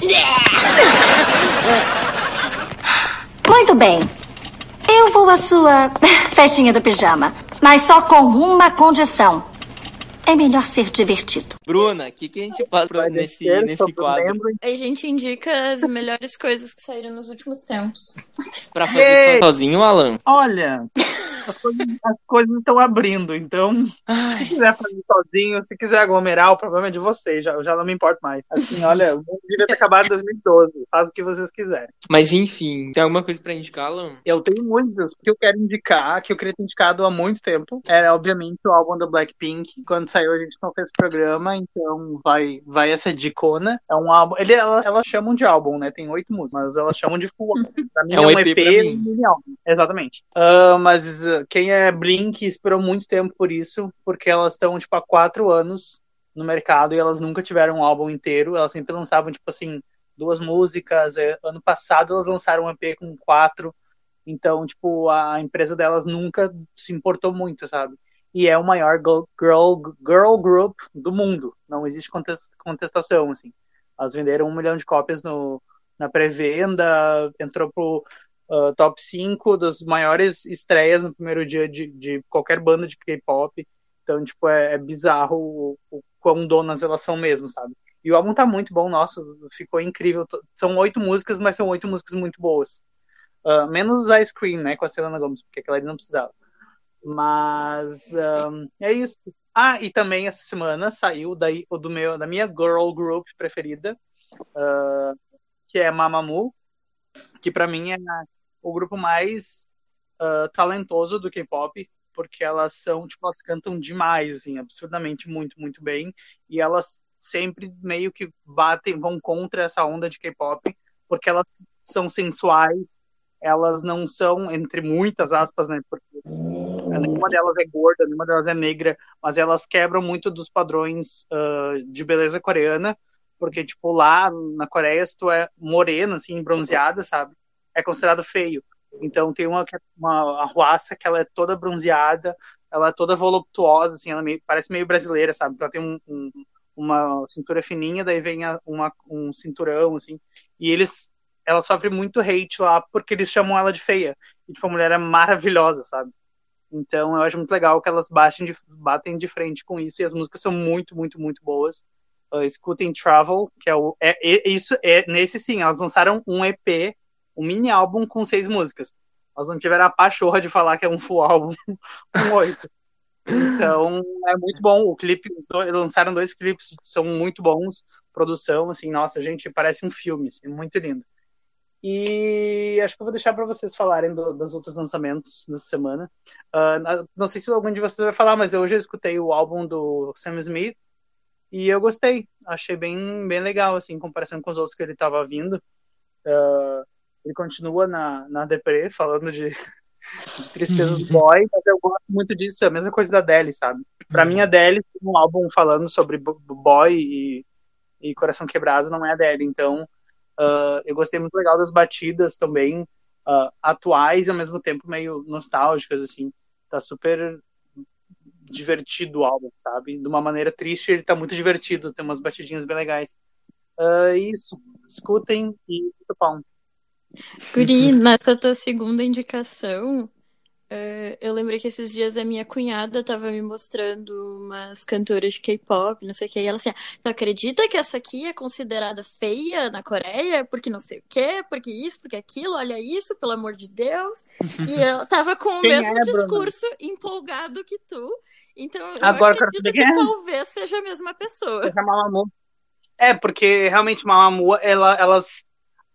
S5: Muito bem. Eu vou à sua festinha do pijama, mas só com uma condição. É melhor ser divertido.
S2: Bruna, o que, que a gente faz nesse, nesse quadro?
S3: A gente indica as melhores coisas que saíram nos últimos tempos.
S2: Pra fazer sozinho, Alan?
S1: Olha, As coisas, as coisas estão abrindo, então
S2: Ai.
S1: se quiser fazer sozinho, se quiser aglomerar, o problema é de vocês, já, eu já não me importo mais. Assim, olha, o mundo devia ter acabado em 2012, faz o que vocês quiserem.
S2: Mas enfim, tem alguma coisa pra indicar, Alan?
S1: Eu tenho muitas que eu quero indicar, que eu queria ter indicado há muito tempo. Era, obviamente, o álbum do Blackpink. Quando saiu, a gente não fez programa, então vai, vai essa dicona. É um álbum. Ele, ela- elas chamam de álbum, né? Tem oito músicas, mas elas chamam de full álbum. Pra mim
S2: É um EP pra mim.
S1: mini álbum. Exatamente. Ah, mas quem é Blink esperou muito tempo por isso, porque elas estão, tipo, há quatro anos no mercado e elas nunca tiveram um álbum inteiro. Elas sempre lançavam, tipo assim, duas músicas. É, Ano passado elas lançaram um EP com quatro. Então, tipo, a empresa delas nunca se importou muito, sabe? E é o maior girl, girl, girl group do mundo. Não existe contes- contestação, assim. Elas venderam um milhão de cópias no, na pré-venda, entrou pro ah, top 5 das maiores estreias no primeiro dia de, de qualquer banda de K-pop. Então, tipo, é, é bizarro o, o quão donas elas são mesmo, sabe? E o álbum tá muito bom, nossa, ficou incrível. São oito músicas, mas são oito músicas muito boas. Ah, menos Ice Cream, né, com a Selena Gomez, porque aquela ali não precisava. Mas ahn, é isso. Ah, e também essa semana saiu daí do meu, da minha girl group preferida, ah, que é Mamamoo, que pra mim é o grupo mais ah, talentoso do K-pop, porque elas são, tipo, elas cantam demais, assim, absurdamente muito, muito bem, e elas sempre meio que batem, vão contra essa onda de K-pop, porque elas são sensuais, elas não são, entre muitas aspas, né, porque nenhuma delas é gorda, nenhuma delas é negra, mas elas quebram muito dos padrões ah, de beleza coreana, porque, tipo, lá na Coreia, se tu é morena, assim, bronzeada, sabe, é considerado feio. Então tem uma, é uma arruaça que ela é toda bronzeada, ela é toda voluptuosa, assim, ela meio- parece meio brasileira, sabe? Ela tem um- um- uma cintura fininha, daí vem a- uma, um cinturão, assim, e eles, ela sofre muito hate lá porque eles chamam ela de feia. E, tipo, a mulher é maravilhosa, sabe? Então eu acho muito legal que elas batem de, batem de frente com isso, e as músicas são muito, muito, muito boas. Uh, escutem Travel, que é o. É, é- isso é nesse sim, elas lançaram um EP, um mini álbum com seis músicas. Elas não tiveram a pachorra de falar que é um full álbum com oito. Então é muito bom. O clipe, lançaram dois clipes, são muito bons. Produção, assim, nossa, gente, parece um filme, assim, muito lindo. E acho que eu vou deixar para vocês falarem do, dos outros lançamentos dessa semana. Na- não sei se algum de vocês vai falar, mas hoje eu escutei o álbum do Sam Smith e eu gostei. Achei bem, bem legal, assim, em comparação com os outros que ele estava vindo. Ah, ele continua na, na Depre, falando de, de tristeza do boy, mas eu gosto muito disso. É a mesma coisa da Adele, sabe? Pra mim, a Adele tem um álbum falando sobre bo- boy e, e coração quebrado, não é a Adele. Então, ah, eu gostei muito legal das batidas também, ah, atuais e ao mesmo tempo meio nostálgicas, assim. Tá super divertido o álbum, sabe? De uma maneira triste, ele tá muito divertido, tem umas batidinhas bem legais. Ah, isso, escutem e muito bom.
S3: Guri, nessa tua segunda indicação, eh, eu lembrei que esses dias a minha cunhada tava me mostrando umas cantoras de K-pop, não sei o que, e ela assim, "Ah, tu acredita que essa aqui é considerada feia na Coreia? Porque não sei o quê, porque isso, porque aquilo, olha isso, pelo amor de Deus. E eu tava com o
S1: Quem
S3: mesmo
S1: é,
S3: discurso empolgado que tu. Então, eu
S1: Agora eu
S3: acredito que
S1: é.
S3: talvez seja a mesma pessoa.
S1: É, porque realmente Mamamoo, ela, elas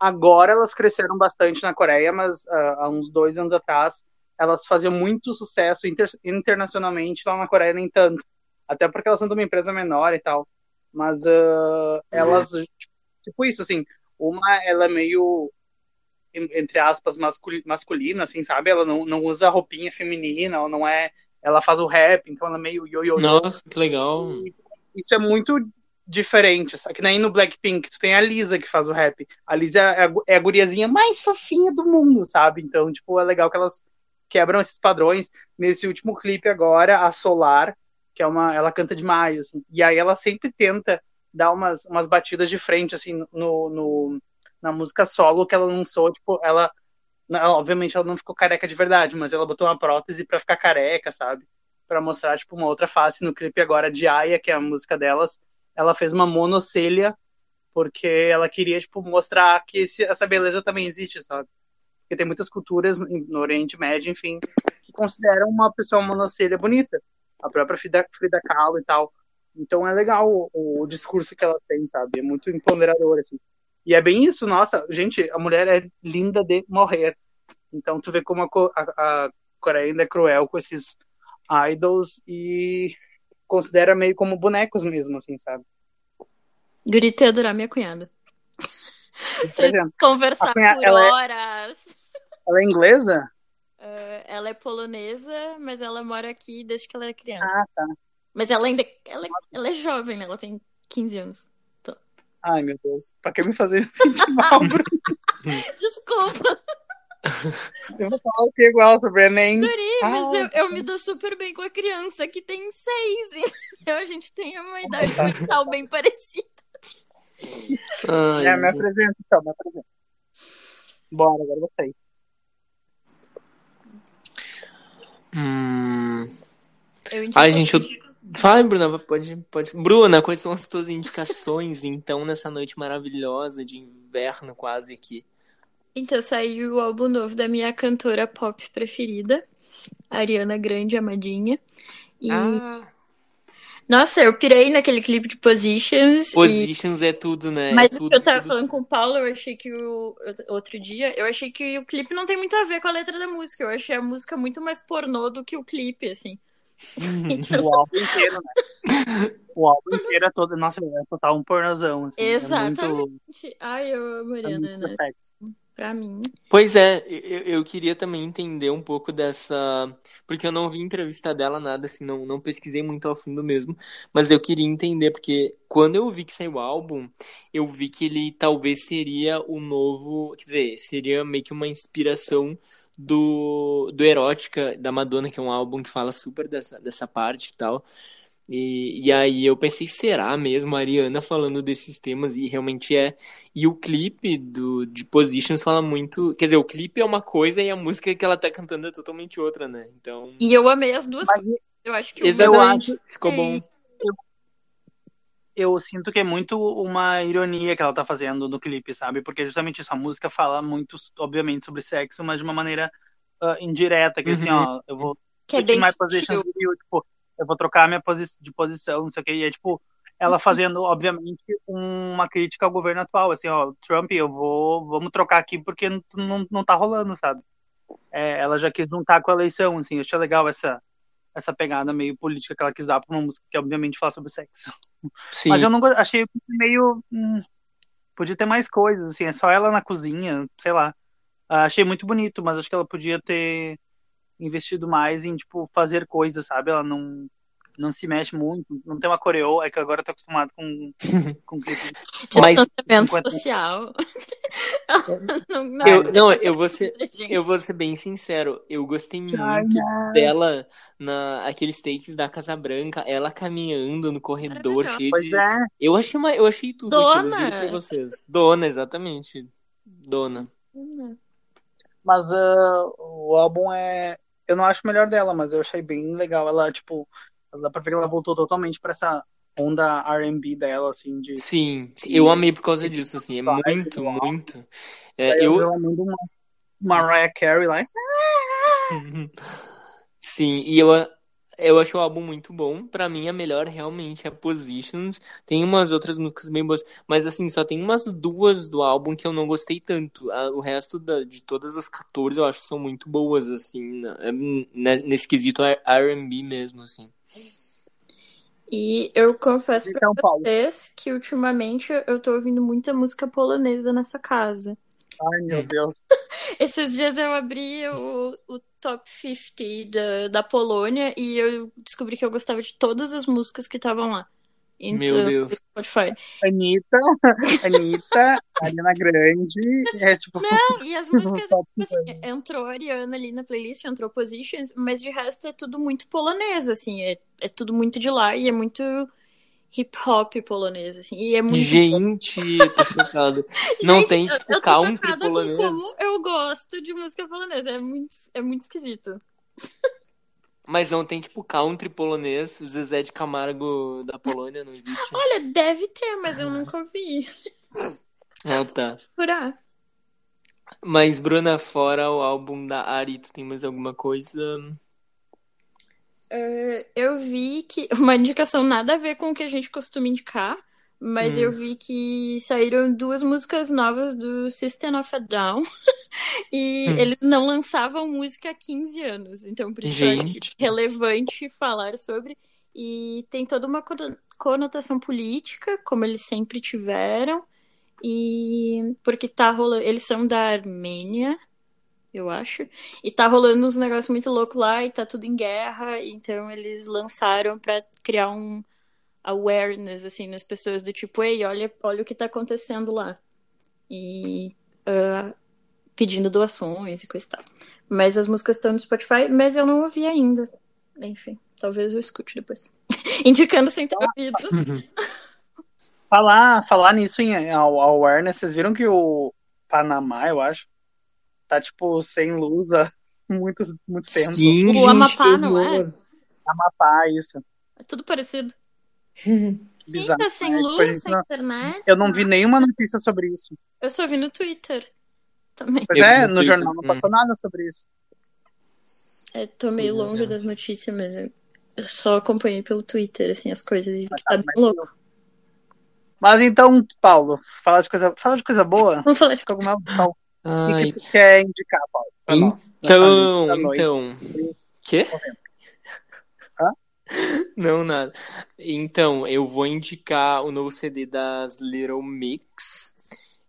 S1: agora elas cresceram bastante na Coreia, mas ah, há uns dois anos atrás elas faziam muito sucesso inter- internacionalmente, lá na Coreia nem tanto. Até porque elas são de uma empresa menor e tal. Mas ah, elas, tipo isso, assim, uma ela é meio, en- entre aspas, mascul- masculina, assim, sabe? Ela não, não usa roupinha feminina, ela não é. Ela faz o rap, então ela é meio yo-yo.
S2: Nossa, que legal.
S1: E isso é muito diferente, sabe? Que nem no Blackpink, tu tem a Lisa que faz o rap. A Lisa é é a guriazinha mais fofinha do mundo, sabe? Então, tipo, é legal que elas quebram esses padrões. Nesse último clipe agora, a Solar, que é uma... Ela canta demais, assim. E aí ela sempre tenta dar umas, umas batidas de frente, assim, no, no, na música solo que ela lançou, tipo, ela... não, Obviamente ela não ficou careca de verdade, mas ela botou uma prótese pra ficar careca, sabe? Pra mostrar, tipo, uma outra face no clipe agora de Aya, que é a música delas. Ela fez uma monocelha, porque ela queria, tipo, mostrar que esse- essa beleza também existe, sabe? Porque tem muitas culturas no Oriente Médio, enfim, que consideram uma pessoa monocelha bonita. A própria Frida, Frida Kahlo e tal. Então é legal o, o discurso que ela tem, sabe? É muito empoderador, assim. E é bem isso, nossa, gente, a mulher é linda de morrer. Então tu vê como a, a, a Coreia ainda é cruel com esses idols e considera meio como bonecos mesmo, assim, sabe?
S3: Gritei adorar minha cunhada. Vocês conversar
S1: cunhada,
S3: por
S1: ela é-
S3: horas.
S1: Ela é inglesa?
S3: Eh, ela é polonesa, mas ela mora aqui desde que ela era criança.
S1: Ah, tá.
S3: Mas ela ainda ela, é- ela é jovem, né? Ela tem 15 anos.
S1: Ai, meu Deus. Pra que me fazer sentir mal, Bruno?
S3: Desculpa,
S1: Eu vou falar o que igual sobre Enem.
S3: Guri, mas
S1: Ah,
S3: eu, eu me dou super bem com a criança que tem seis. Então a gente tem uma idade
S1: tá.
S3: mental bem parecida.
S2: Ai,
S1: É, me apresenta então, me apresenta. Bora, agora você.
S2: Hum...
S3: Eu indico-
S2: Ai, gente, eu... Fala, Bruna, pode, pode. Bruna, quais são as tuas indicações, então, nessa noite maravilhosa de inverno quase aqui?
S3: Então saiu o álbum novo da minha cantora pop preferida, Ariana Grande Amadinha. E
S2: Ah,
S3: nossa, eu pirei naquele clipe de Positions. e-
S2: Positions é tudo, né?
S3: Mas
S2: é
S3: o
S2: tudo,
S3: que eu tava
S2: tudo,
S3: falando com o Paulo, eu achei que o. Outro dia, eu achei que o clipe não tem muito a ver com a letra da música. Eu achei a música muito mais pornô do que o clipe, assim. Então,
S1: O álbum inteiro, né? O álbum inteiro é todo. Nossa, é total um pornozão. Assim.
S3: Exatamente.
S1: É muito,
S3: ai, eu amo a
S1: é
S3: Ariana,
S1: muito
S3: né?
S1: sexy.
S3: Pra mim.
S2: Pois é, eu, eu queria também entender um pouco dessa. Porque eu não vi entrevista dela, nada assim, não, não pesquisei muito a fundo mesmo. Mas eu queria entender, porque quando eu vi que saiu o álbum, eu vi que ele talvez seria o novo. Quer dizer, seria meio que uma inspiração do, do Erótica, da Madonna, que é um álbum que fala super dessa, dessa parte e tal. E, e aí eu pensei, será mesmo a Ariana falando desses temas? E realmente é. E o clipe do, de Positions fala muito. Quer dizer, o clipe é uma coisa e a música que ela tá cantando é totalmente outra, né? Então.
S3: E eu amei as duas
S1: Mas
S3: coisas. Eu acho que o
S2: Exatamente.
S1: acho-
S2: Ficou bom.
S1: eu sinto que é muito uma ironia que ela tá fazendo no clipe, sabe? Porque justamente isso, a música fala muito, obviamente, sobre sexo, mas de uma maneira ah, indireta, que assim,
S2: Uhum.
S1: ó, eu vou
S3: que é bem
S1: my position
S3: sutil.
S1: with you, tipo, eu vou trocar minha posi de posição, não sei o que, e é tipo, ela fazendo, obviamente, uma crítica ao governo atual, assim, ó, Trump, eu vou, vamos trocar aqui porque não, não, não tá rolando, sabe? É, ela já quis juntar com a eleição, assim, eu achei legal essa, essa pegada meio política que ela quis dar pra uma música que, obviamente, fala sobre sexo.
S2: Sim.
S1: Mas eu não achei meio. hum, podia ter mais coisas, assim, é só ela na cozinha, sei lá. Ah, achei muito bonito, mas acho que ela podia ter investido mais em, tipo, fazer coisas, sabe? Ela não, não se mexe muito, não tem uma coreô, é que agora eu tô acostumado com, com clipe.
S2: Mas-
S1: 50.
S3: social. não, não,
S2: Eu, não, eu vou ser.
S3: gente.
S2: Eu vou ser bem sincero, eu gostei muito
S1: China.
S2: dela na aqueles takes da Casa Branca, ela caminhando no corredor cheio
S1: Pois
S2: de.
S1: é,
S2: Eu achei uma, eu achei tudo
S3: Dona.
S2: pra vocês. Dona, exatamente. Dona.
S1: mas ah, o álbum é. Eu não acho melhor dela, mas eu achei bem legal. Ela, tipo, dá pra ver que ela voltou totalmente pra essa onda RB dela, assim, de.
S2: Sim, eu amei por causa disso, assim, é muito, muito. É, eu,
S1: ela manda uma, uma Mariah Carey lá.
S2: Sim, e eu, eu acho o álbum muito bom. Pra mim, a melhor realmente é Positions. Tem umas outras músicas bem boas, mas assim, só tem umas duas do álbum que eu não gostei tanto. O resto da- de todas as 14 eu acho que são muito boas, assim, né, né, nesse quesito R&B mesmo, assim.
S3: E eu confesso pra
S1: Então, Paulo.
S3: vocês que ultimamente eu tô ouvindo muita música polonesa nessa casa.
S1: Ai, meu Deus.
S3: Esses dias eu abri o, o top 50 da, da Polônia e eu descobri que eu gostava de todas as músicas que estavam lá. Então,
S2: Meu Deus.
S3: Spotify.
S1: Anitta, Anitta, Ariana Grande, é tipo.
S3: Não, e as músicas, tipo assim, entrou a Ariana ali na playlist, entrou Positions, mas de resto é tudo muito polonês, assim, é, é tudo muito de lá e é muito hip hop polonês, assim, e é muito
S2: Gente, tô chocado. Não
S3: Gente,
S2: tem, tipo, country polonês?
S3: como eu gosto de música polonesa. É muito, é muito esquisito.
S2: Mas não tem, tipo, country polonês. O Zezé de Camargo da Polônia não existe.
S3: Olha, deve ter, mas eu nunca ouvi.
S2: Ah, tá.
S3: Furar.
S2: Mas, Bruna, fora o álbum da Ari, tu tem mais alguma coisa?
S3: Uh, eu vi que. Uma indicação nada a ver com o que a gente costuma indicar, mas
S2: Hum.
S3: eu vi que saíram duas músicas novas do System of a Down. e
S2: Hum.
S3: eles não lançavam música há 15 anos. Então, por isso
S2: Gente.
S3: relevante falar sobre. E tem toda uma cono- conotação política, como eles sempre tiveram. E porque tá rolando. Eles são da Armênia, eu acho. E tá rolando uns negócios muito loucos lá e tá tudo em guerra. Então eles lançaram pra criar um awareness, assim, nas pessoas do tipo, ei, olha, olha o que tá acontecendo lá. E ah, pedindo doações e coisa e tal. Mas as músicas estão no Spotify, mas eu não ouvi ainda. Enfim, talvez eu escute depois. Indicando sem ter ouvido.
S1: Falar, falar nisso em awareness, vocês viram que o Panamá, eu acho, tá tipo sem luz há muito, muito tempo.
S2: Sim,
S3: O
S2: gente,
S3: Amapá, não é?
S1: Amapá, isso.
S3: É tudo parecido.
S1: Bizarro.
S3: Sem
S1: né? Tipo, a
S3: luz,
S1: gente
S3: sem
S1: não-
S3: internet.
S1: Eu não vi nenhuma notícia sobre isso.
S3: Eu só vi no Twitter também.
S1: Pois
S2: Eu
S1: é,
S2: no
S1: jornal não
S2: hum.
S1: passou nada sobre isso.
S3: É, tô meio longe
S2: é.
S3: das notícias, mas eu só acompanhei pelo Twitter, assim, as coisas e vi que
S1: tá
S3: tá bem louco.
S1: Mas então, Paulo, fala de coisa, fala de coisa boa.
S3: Vamos falar de
S1: Cogumelo Paulo. O que
S2: Ai,
S1: que tu quer indicar, Paulo?
S2: então, então. Quê?
S1: Hã?
S2: Não, nada. Então, eu vou indicar o novo CD das Little Mix,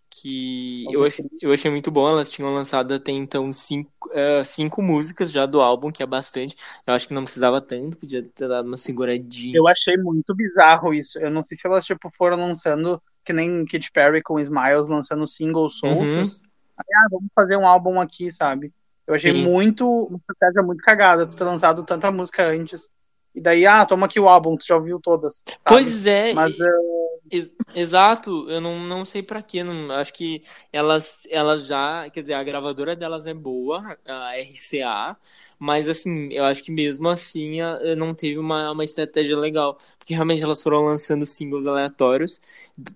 S2: que eu achei, eu achei muito bom. Elas tinham lançado até então cinco, eh, cinco músicas já do álbum, que é bastante. Eu acho que não precisava tanto, podia ter dado uma seguradinha.
S1: Eu achei muito bizarro isso. Eu não sei se elas tipo foram lançando que nem Katy Perry com Smiles lançando singles
S2: Uhum.
S1: soltos. Aí, ah, vamos fazer um álbum aqui, sabe? Eu achei
S2: Sim.
S1: muito uma estratégia muito cagada tu ter lançado tanta música antes. E daí, ah, toma aqui o álbum, tu já ouviu todas. sabe?
S2: Pois é,
S1: Mas eh,
S2: Ex- Exato, eu não, não sei pra quê, não, acho que elas, elas já, quer dizer, a gravadora delas é boa, a RCA, mas assim, eu acho que mesmo assim não teve uma, uma estratégia legal, porque realmente elas foram lançando singles aleatórios,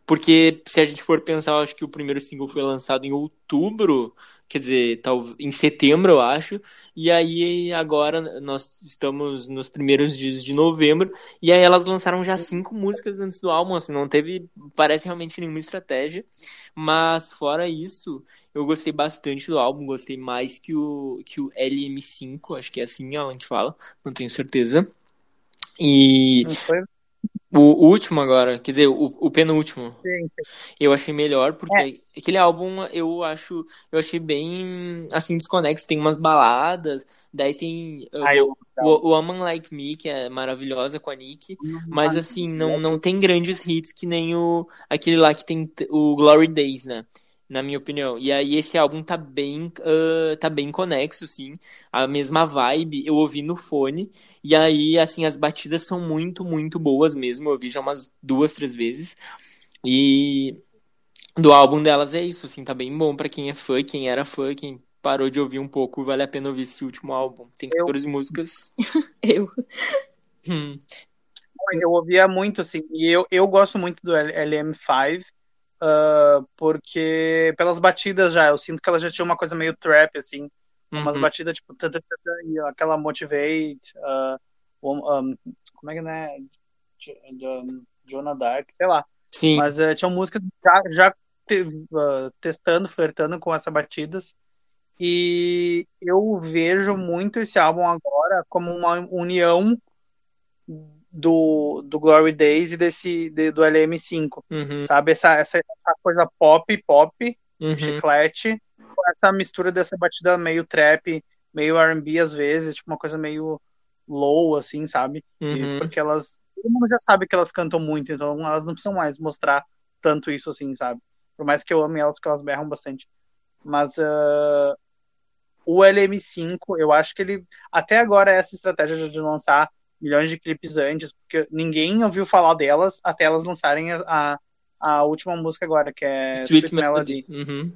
S2: porque se a gente for pensar, eu acho que o primeiro single foi lançado em outubro, quer dizer, tal, em setembro, eu acho, e aí agora nós estamos nos primeiros dias de novembro, e aí elas lançaram já cinco músicas antes do álbum, assim, não teve, parece realmente nenhuma estratégia. Mas fora isso, eu gostei bastante do álbum, gostei mais que o, que o LM5, acho que é assim a gente fala, não tenho certeza. E
S1: não foi?
S2: O último agora, quer dizer, o, o penúltimo,
S1: Sim, sim.
S2: eu achei melhor,
S1: É.
S2: porque aquele álbum eu acho, eu achei bem, assim, desconexo, tem umas baladas, daí tem
S1: Ah, eu-
S2: o, o Woman Like Me, que é maravilhosa com a Nick, mas assim, não, não tem grandes hits que nem o aquele lá que tem o Glory Days, né? Na minha opinião. E aí esse álbum tá bem, ah, tá bem conexo, sim. A mesma vibe, eu ouvi no fone. E aí, assim, as batidas são muito, muito boas mesmo. Eu ouvi já umas duas, três vezes. E do álbum delas é isso, assim, tá bem bom pra quem é fã, quem era fã, quem parou de ouvir um pouco, vale a pena ouvir esse último álbum. Tem
S1: Eu-
S2: 14 músicas.
S3: Eu.
S2: Hum.
S1: Eu ouvia muito, assim, e eu, eu gosto muito do L- LM5, ah, porque pelas batidas já, eu sinto que ela já tinha uma coisa meio trap, assim, umas
S2: Uhum.
S1: batidas tipo, tã, tã, e aquela Motivate, ah, um, um, como é que é? Jo- Jonah Dark, sei lá.
S2: Sim.
S1: Mas eh, tinha músicas já, já te- ah, testando, flertando com essas batidas. E eu vejo muito esse álbum agora como uma união do, do Glory Days e desse, de- do LM5.
S2: Uhum.
S1: Sabe? Essa, essa, essa coisa pop, pop,
S2: Uhum.
S1: chiclete, com essa mistura dessa batida meio trap, meio R&B às vezes, tipo uma coisa meio low, assim, sabe?
S2: Uhum.
S1: porque elas. Todo mundo já sabe que elas cantam muito, então elas não precisam mais mostrar tanto isso assim, sabe? Por mais que eu ame elas, que elas berram bastante. Mas ah, o LM5, eu acho que ele. Até agora, essa estratégia de lançar milhões de clipes antes, porque ninguém ouviu falar delas até elas lançarem a, a, última música agora, que é
S2: Street
S1: Sweet Melody.
S2: Melody. Uhum.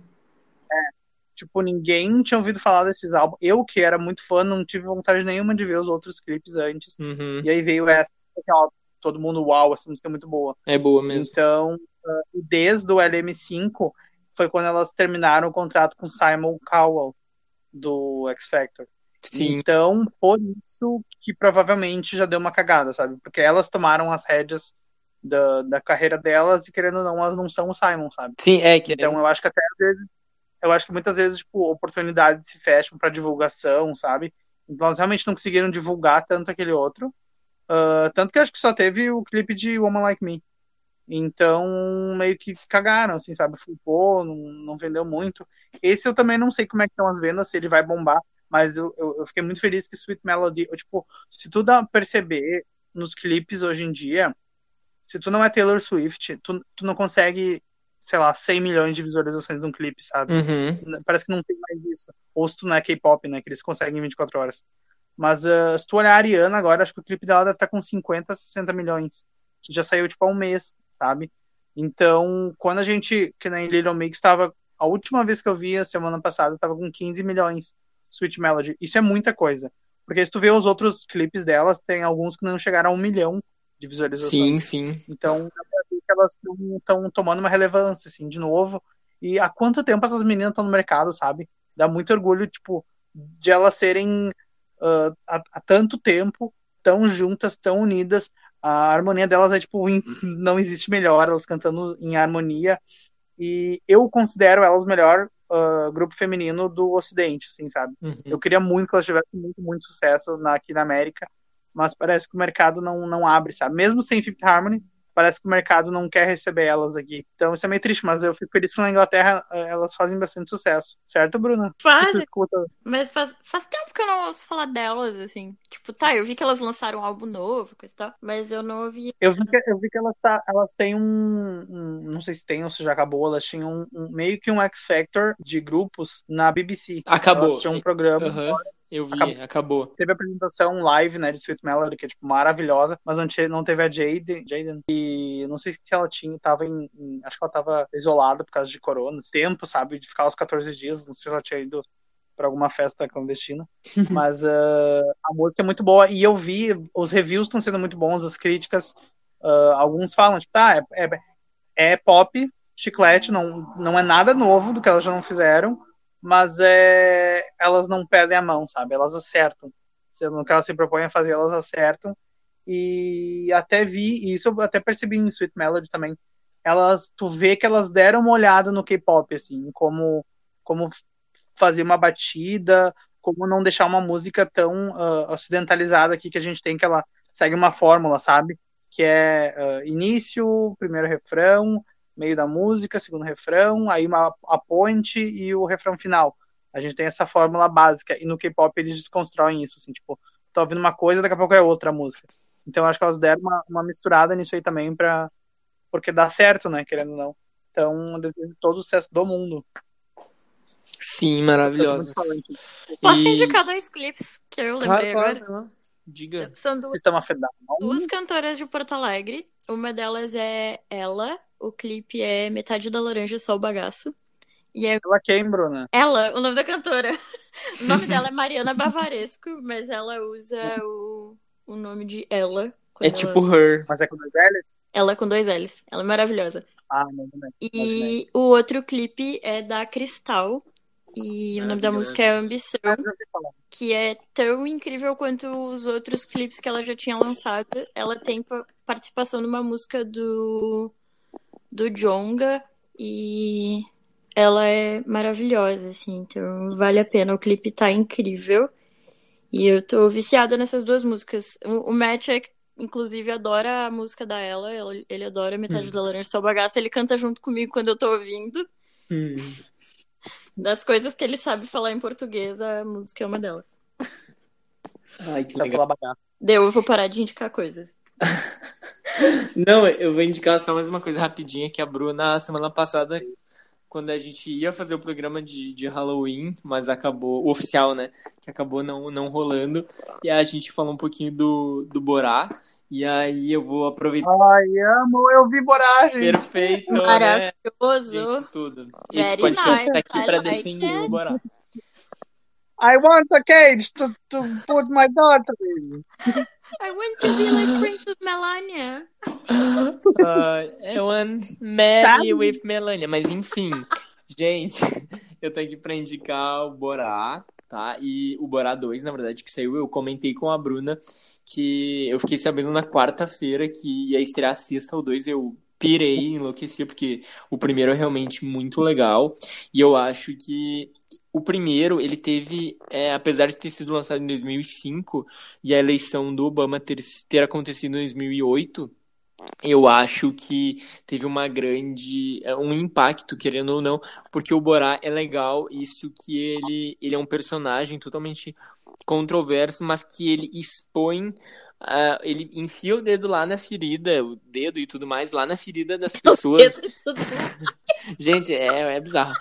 S1: Tipo, ninguém tinha ouvido falar desses álbuns. Eu, que era muito fã, não tive vontade nenhuma de ver os outros clipes antes.
S2: Uhum.
S1: E aí veio essa, assim, ó, todo mundo, uau, essa música é muito boa.
S2: É boa mesmo.
S1: Então, ah, desde o LM5, foi quando elas terminaram o contrato com Simon Cowell, do X Factor.
S2: Sim.
S1: Então, por isso que provavelmente já deu uma cagada, sabe? Porque elas tomaram as rédeas da, da carreira delas e, querendo ou não, elas não são o Simon, sabe?
S2: Sim, é que.
S1: Então, eu acho que até às vezes, eu acho que muitas vezes, tipo, oportunidades se fecham para divulgação, sabe? Então, elas realmente não conseguiram divulgar tanto aquele outro. Uh, tanto que acho que só teve o clipe de Woman Like Me. Então, meio que cagaram, assim, sabe? Flipou, não, não vendeu muito. Esse eu também não sei como é que estão as vendas, se ele vai bombar, mas eu, eu, eu fiquei muito feliz que Sweet Melody, eu, tipo, se tu dá perceber nos clipes hoje em dia, se tu não é Taylor Swift, tu, tu não consegue, sei lá, 100 milhões de visualizações de um clipe, sabe?
S2: Uhum.
S1: Parece que não tem mais isso. Ou se tu não é K-pop, né, que eles conseguem em 24 horas. Mas uh, se tu olhar a Ariana agora, acho que o clipe dela deve estar com 50, 60 milhões. Já saiu, tipo, há um mês, sabe? Então, quando a gente, que nem Little Mix, estava. A última vez que eu vi, a semana passada, tava com 15 milhões Sweet Melody. Isso é muita coisa. Porque se tu vê os outros clipes delas, tem alguns que não chegaram a um milhão de visualizações.
S2: Sim, sim.
S1: Então, elas estão tomando uma relevância, assim, de novo. E há quanto tempo essas meninas estão no mercado, sabe? Dá muito orgulho, tipo, de elas serem uh, há, há tanto tempo tão juntas, tão unidas. A harmonia delas é tipo, não existe melhor, elas cantando em harmonia. E eu considero elas melhor uh, grupo feminino do Ocidente, assim, sabe?
S2: Uhum.
S1: Eu queria muito que elas tivessem muito, muito sucesso na, aqui na América, mas parece que o mercado não, não abre, sabe? Mesmo sem Fifth Harmony, parece que o mercado não quer receber elas aqui. Então isso é meio triste, mas eu fico feliz que na Inglaterra elas fazem bastante sucesso. Certo, Bruna?
S3: Faz. Mas faz, faz tempo que eu não ouço falar delas, assim. Tipo, tá, eu vi que elas lançaram um álbum novo, coisa e tal, mas eu não ouvi.
S1: Eu vi que, eu vi que elas, tá, elas têm um, um, Não sei se tem ou se já acabou, elas tinham um, um, meio que um X Factor de grupos na BBC.
S2: Acabou.
S1: Elas tinham um programa.
S2: Uhum. Eu vi, acabou. acabou.
S1: Teve a apresentação live, né, de Sweet Melody, que é, tipo, maravilhosa, mas não, não teve a Jade, Jaden. E não sei se ela tinha, tava em, em, Acho que ela tava isolada por causa de corona. Tempo, sabe, de ficar os 14 dias. Não sei se ela tinha ido para alguma festa clandestina. mas uh, a música é muito boa. E eu vi, os reviews estão sendo muito bons, as críticas. Uh, alguns falam, tipo, tá, é, é, é pop, chiclete, não, não é nada novo do que elas já não fizeram mas é, elas não perdem a mão, sabe? Elas acertam. No que elas se propõem a fazer, elas acertam. E até vi, e isso eu até percebi em Sweet Melody também. Elas, tu vê que elas deram uma olhada no K-pop, assim, como, como fazer uma batida, como não deixar uma música tão uh, ocidentalizada aqui que a gente tem, que ela segue uma fórmula, sabe? Que é uh, início, primeiro refrão, meio da música, segundo refrão, aí uma, a ponte e o refrão final. A gente tem essa fórmula básica. E no K-pop eles desconstroem isso, assim, tipo, tô ouvindo uma coisa, daqui a pouco é outra música. Então acho que elas deram uma, uma misturada nisso aí também pra. Porque dá certo, né? Querendo ou não. Então, desejo todo o sucesso do mundo.
S2: Sim, maravilhoso.
S3: Posso e... indicar dois clipes que eu lembrei
S2: claro,
S3: agora?
S2: Claro. Diga.
S3: São duas,
S1: Sistema Federal.
S3: duas cantoras de Porto Alegre. Uma delas é ela, o clipe é Metade da Laranja Só o Bagaço. E é...
S1: Ela quem, Bruna?
S3: Ela, o nome da cantora. o nome dela é Mariana Bavaresco, mas ela usa o, o nome de ela.
S2: É
S3: ela...
S2: tipo Her.
S1: Mas é com dois L's?
S3: Ela com dois L's. Ela é maravilhosa.
S1: Ah, não, não é.
S3: E o outro clipe é da Cristal. E o nome da música é Ambição, que é tão incrível quanto os outros clipes que ela já tinha lançado. Ela tem participação numa música do do Jonga e ela é maravilhosa, assim, então vale a pena. O clipe tá incrível. E eu tô viciada nessas duas músicas. O, o Matt, é, inclusive, adora a música da ela. Ele adora Metade hum. da Laranja Só Bagaça. Ele canta junto comigo quando eu tô ouvindo.
S2: Hum.
S3: Das coisas que ele sabe falar em português, a música é uma delas.
S2: Ai, que legal.
S3: Deu, eu vou parar de indicar coisas.
S2: Não, eu vou indicar só mais uma coisa rapidinha, que a Bruna, semana passada, quando a gente ia fazer o programa de, de Halloween, mas acabou, o oficial, né, que acabou não, não rolando, e a gente falou um pouquinho do, do Borá, e aí eu vou aproveitar.
S1: Ai, amo, eu vi Borá, gente.
S2: Perfeito,
S3: Maravilhoso.
S2: Né? Tudo. Esse podcast nice. tá aqui pra like defender it. o Borá.
S1: I want a cage to, to put my daughter in.
S3: I want to be like Princess Melania.
S2: Uh, I want marry with Melania. Mas enfim, Gente, eu tô aqui pra indicar o Borá, tá? E o Borá 2, na verdade, que saiu, eu comentei com a Bruna que eu fiquei sabendo na quarta-feira que ia estrear sexta ou dois, eu pirei, enlouqueci, porque o primeiro é realmente muito legal. E eu acho que o primeiro, ele teve, é, apesar de ter sido lançado em 2005 e a eleição do Obama ter, ter acontecido em 2008, eu acho que teve uma grande é, um impacto querendo ou não porque o Borá é legal isso que ele ele é um personagem totalmente controverso mas que ele expõe uh, ele enfia o dedo lá na ferida o dedo e tudo mais lá na ferida das pessoas. Gente é, é bizarro.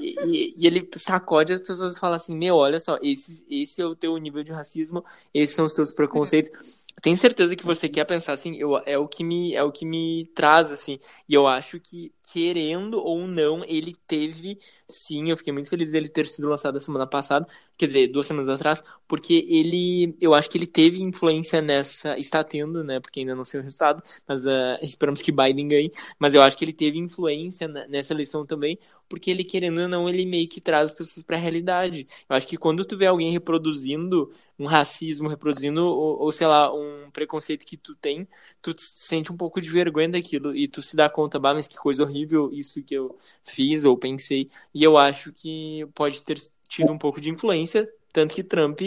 S2: E, e, e, ele sacode as pessoas e fala assim meu olha só esse esse é o teu nível de racismo esses são os teus preconceitos tenho certeza que você quer pensar assim, eu, é o que me é o que me traz assim. E eu acho que querendo ou não, ele teve sim, eu fiquei muito feliz dele ter sido lançado a semana passada, quer dizer, duas semanas atrás, porque ele, eu acho que ele teve influência nessa, está tendo, né, porque ainda não sei o resultado, mas uh, esperamos que Biden ganhe, mas eu acho que ele teve influência nessa eleição também, porque ele, querendo ou não, ele meio que traz as pessoas para a realidade. Eu acho que quando tu vê alguém reproduzindo um racismo, reproduzindo, ou, ou, sei lá, um preconceito que tu tem, tu sente um pouco de vergonha daquilo, e tu se dá conta, bah, mas que coisa horrível isso que eu fiz ou pensei, e eu acho que pode ter tido um pouco de influência, tanto que Trump,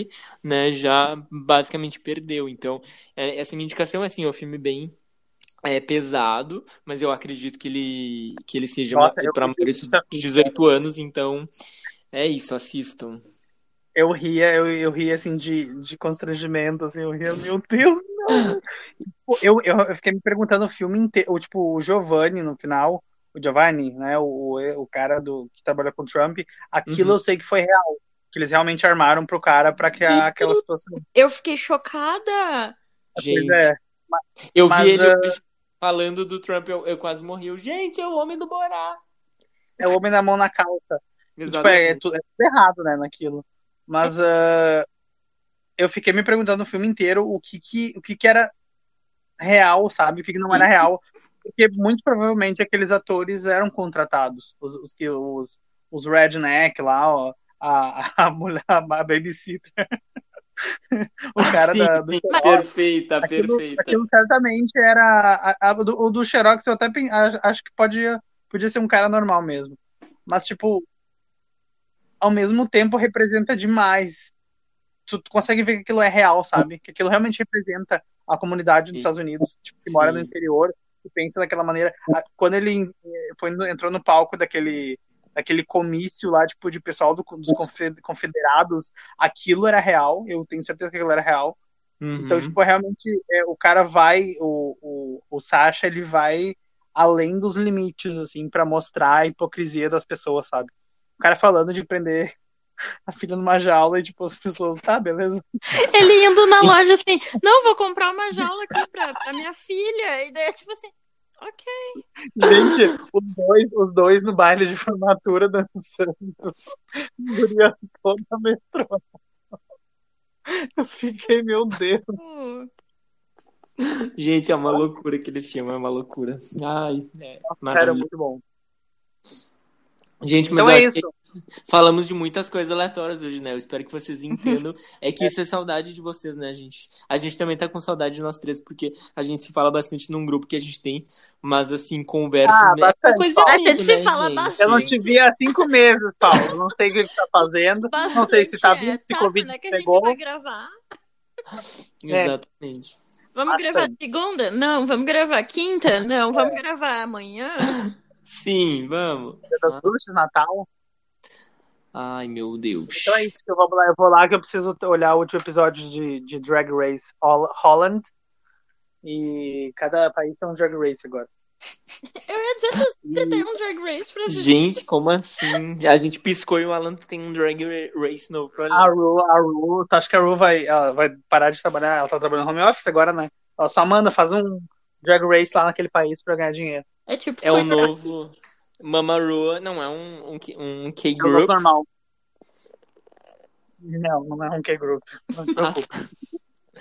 S2: né, já basicamente perdeu. Então, é, essa minha indicação é assim, é um filme bem é pesado, mas eu acredito que ele que ele seja para maiores de 18 anos, então é isso, assistam.
S1: Eu ria, eu, eu ria assim de, de constrangimento, assim, eu ria, meu Deus, não! Eu, eu, eu fiquei me perguntando o filme inteiro, tipo, o Giovanni no final, o Giovanni, né, o, o cara do, que trabalha com o Trump, aquilo uhum. eu sei que foi real. Que eles realmente armaram pro cara para que a, aquela situação.
S3: Eu fiquei chocada.
S2: Gente. É. eu vi ele uh... falando do Trump, eu, eu quase morri. Eu, Gente, é o homem do Borá.
S1: É o homem da mão na calça. Tipo, é, é, tudo, é, tudo, errado, né, naquilo. Mas uh, eu fiquei me perguntando no filme inteiro o que que, o que, que era real, sabe? O que, que não era real. Porque muito provavelmente aqueles atores eram contratados. Os, os, os, os redneck lá, ó, a, a mulher, a babysitter. o cara Sim, da, do
S2: perfeita, aquilo, perfeita.
S1: Aquilo certamente era. A, a, do, o do Xerox eu até acho que podia, podia ser um cara normal mesmo. Mas, tipo, ao mesmo tempo representa demais. Tu, tu consegue ver que aquilo é real, sabe? Que aquilo realmente representa a comunidade dos Sim. Estados Unidos, tipo, que Sim. mora no interior, que pensa daquela maneira. Quando ele foi, entrou no palco daquele aquele comício lá, tipo, de pessoal do, dos confederados, aquilo era real, eu tenho certeza que aquilo era real. Uhum. Então, tipo, realmente, é, o cara vai, o, o, o Sasha, ele vai além dos limites, assim, para mostrar a hipocrisia das pessoas, sabe? O cara falando de prender a filha numa jaula e, tipo, as pessoas, tá, beleza.
S3: Ele indo na loja assim, não, vou comprar uma jaula aqui pra, pra minha filha. E daí, tipo assim, Ok.
S1: Gente, os dois, os dois no baile de formatura dançando. Guria toda metrô. Eu fiquei, meu Deus.
S2: Gente, é uma loucura aquele filme, é uma loucura. Ai, é.
S1: Era muito bom.
S2: Gente, mas então é isso. Falamos de muitas coisas aleatórias hoje, né? Eu espero que vocês entendam. É que isso é saudade de vocês, né, gente? A gente também tá com saudade de nós três, porque a gente se fala bastante num grupo que a gente tem, mas assim, conversas. Ah,
S1: né?
S3: é coisa de amigo, a gente né, se fala
S1: gente?
S3: bastante.
S1: Eu não te vi há cinco meses, Paulo. Não sei o que você tá fazendo. Bastante, não sei se tá vindo, é, se tá, Covid né,
S3: que
S1: pegou.
S3: A gente vai gravar.
S2: Exatamente.
S3: Vamos bastante. gravar segunda? Não. Vamos gravar quinta? Não. Vamos é. gravar amanhã?
S2: Sim, vamos.
S1: Dia das Bruxas, Natal.
S2: Ai, meu Deus.
S1: Então é isso que eu vou lá. Eu vou lá que eu preciso olhar o último episódio de, de Drag Race Holland. E cada país tem um Drag Race agora.
S3: Eu ia dizer que tem um Drag Race pra
S2: gente. Gente, como assim? A gente piscou e o Alan tem um Drag Race novo pra
S1: A Ru, a Ru, acho que a Ru vai, vai parar de trabalhar. Ela tá trabalhando home office agora, né? Ela só manda fazer um Drag Race lá naquele país pra ganhar dinheiro.
S3: É tipo.
S2: É o novo. Mamaru não é um, um, um K-group?
S1: É normal. Não, não é um K-group. Ah, tá.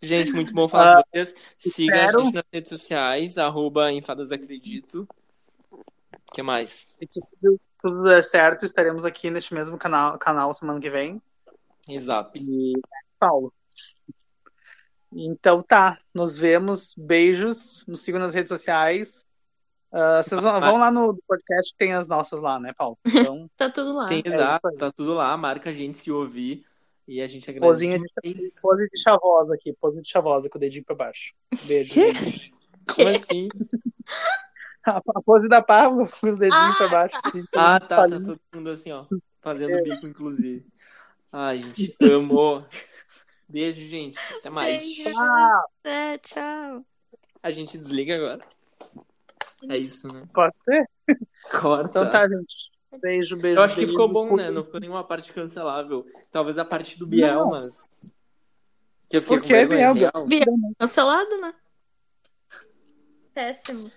S2: gente, muito bom falar uh, com vocês. Siga espero... a gente nas redes sociais, arroba Enfadasacredito. O que mais?
S1: tudo der certo, estaremos aqui neste mesmo canal, canal semana que vem.
S2: Exato.
S1: E Paulo. Então tá, nos vemos, beijos, nos sigam nas redes sociais. Uh, vocês vão, vão, lá no podcast, tem as nossas lá, né, Paulo? Então,
S3: tá tudo lá.
S2: Tem, exato, tá tudo lá, marca a gente se ouvir e a gente agradece.
S1: Pozinha de, pose de chavosa aqui, pose de chavosa com o dedinho pra baixo. Beijo. Gente.
S2: Como assim?
S1: A, a pose da Pablo com os dedinhos ah, pra baixo. Assim,
S2: ah, tá, tá todo mundo assim, ó, fazendo é. bico, inclusive. Ai, gente, amo. Beijo, gente. Até mais.
S3: Beijo. Tchau. É, tchau.
S2: A gente desliga agora. É isso, né?
S1: Pode ser?
S2: Corta.
S1: Então tá, gente. Beijo, beijo.
S2: Eu acho
S1: beijo,
S2: que ficou bom, né? Não ficou nenhuma parte cancelável. Talvez a parte do Biel,
S1: Não.
S2: mas. Que eu fiquei
S1: Por que Biel?
S2: real.
S3: Biel cancelado, né? Péssimo.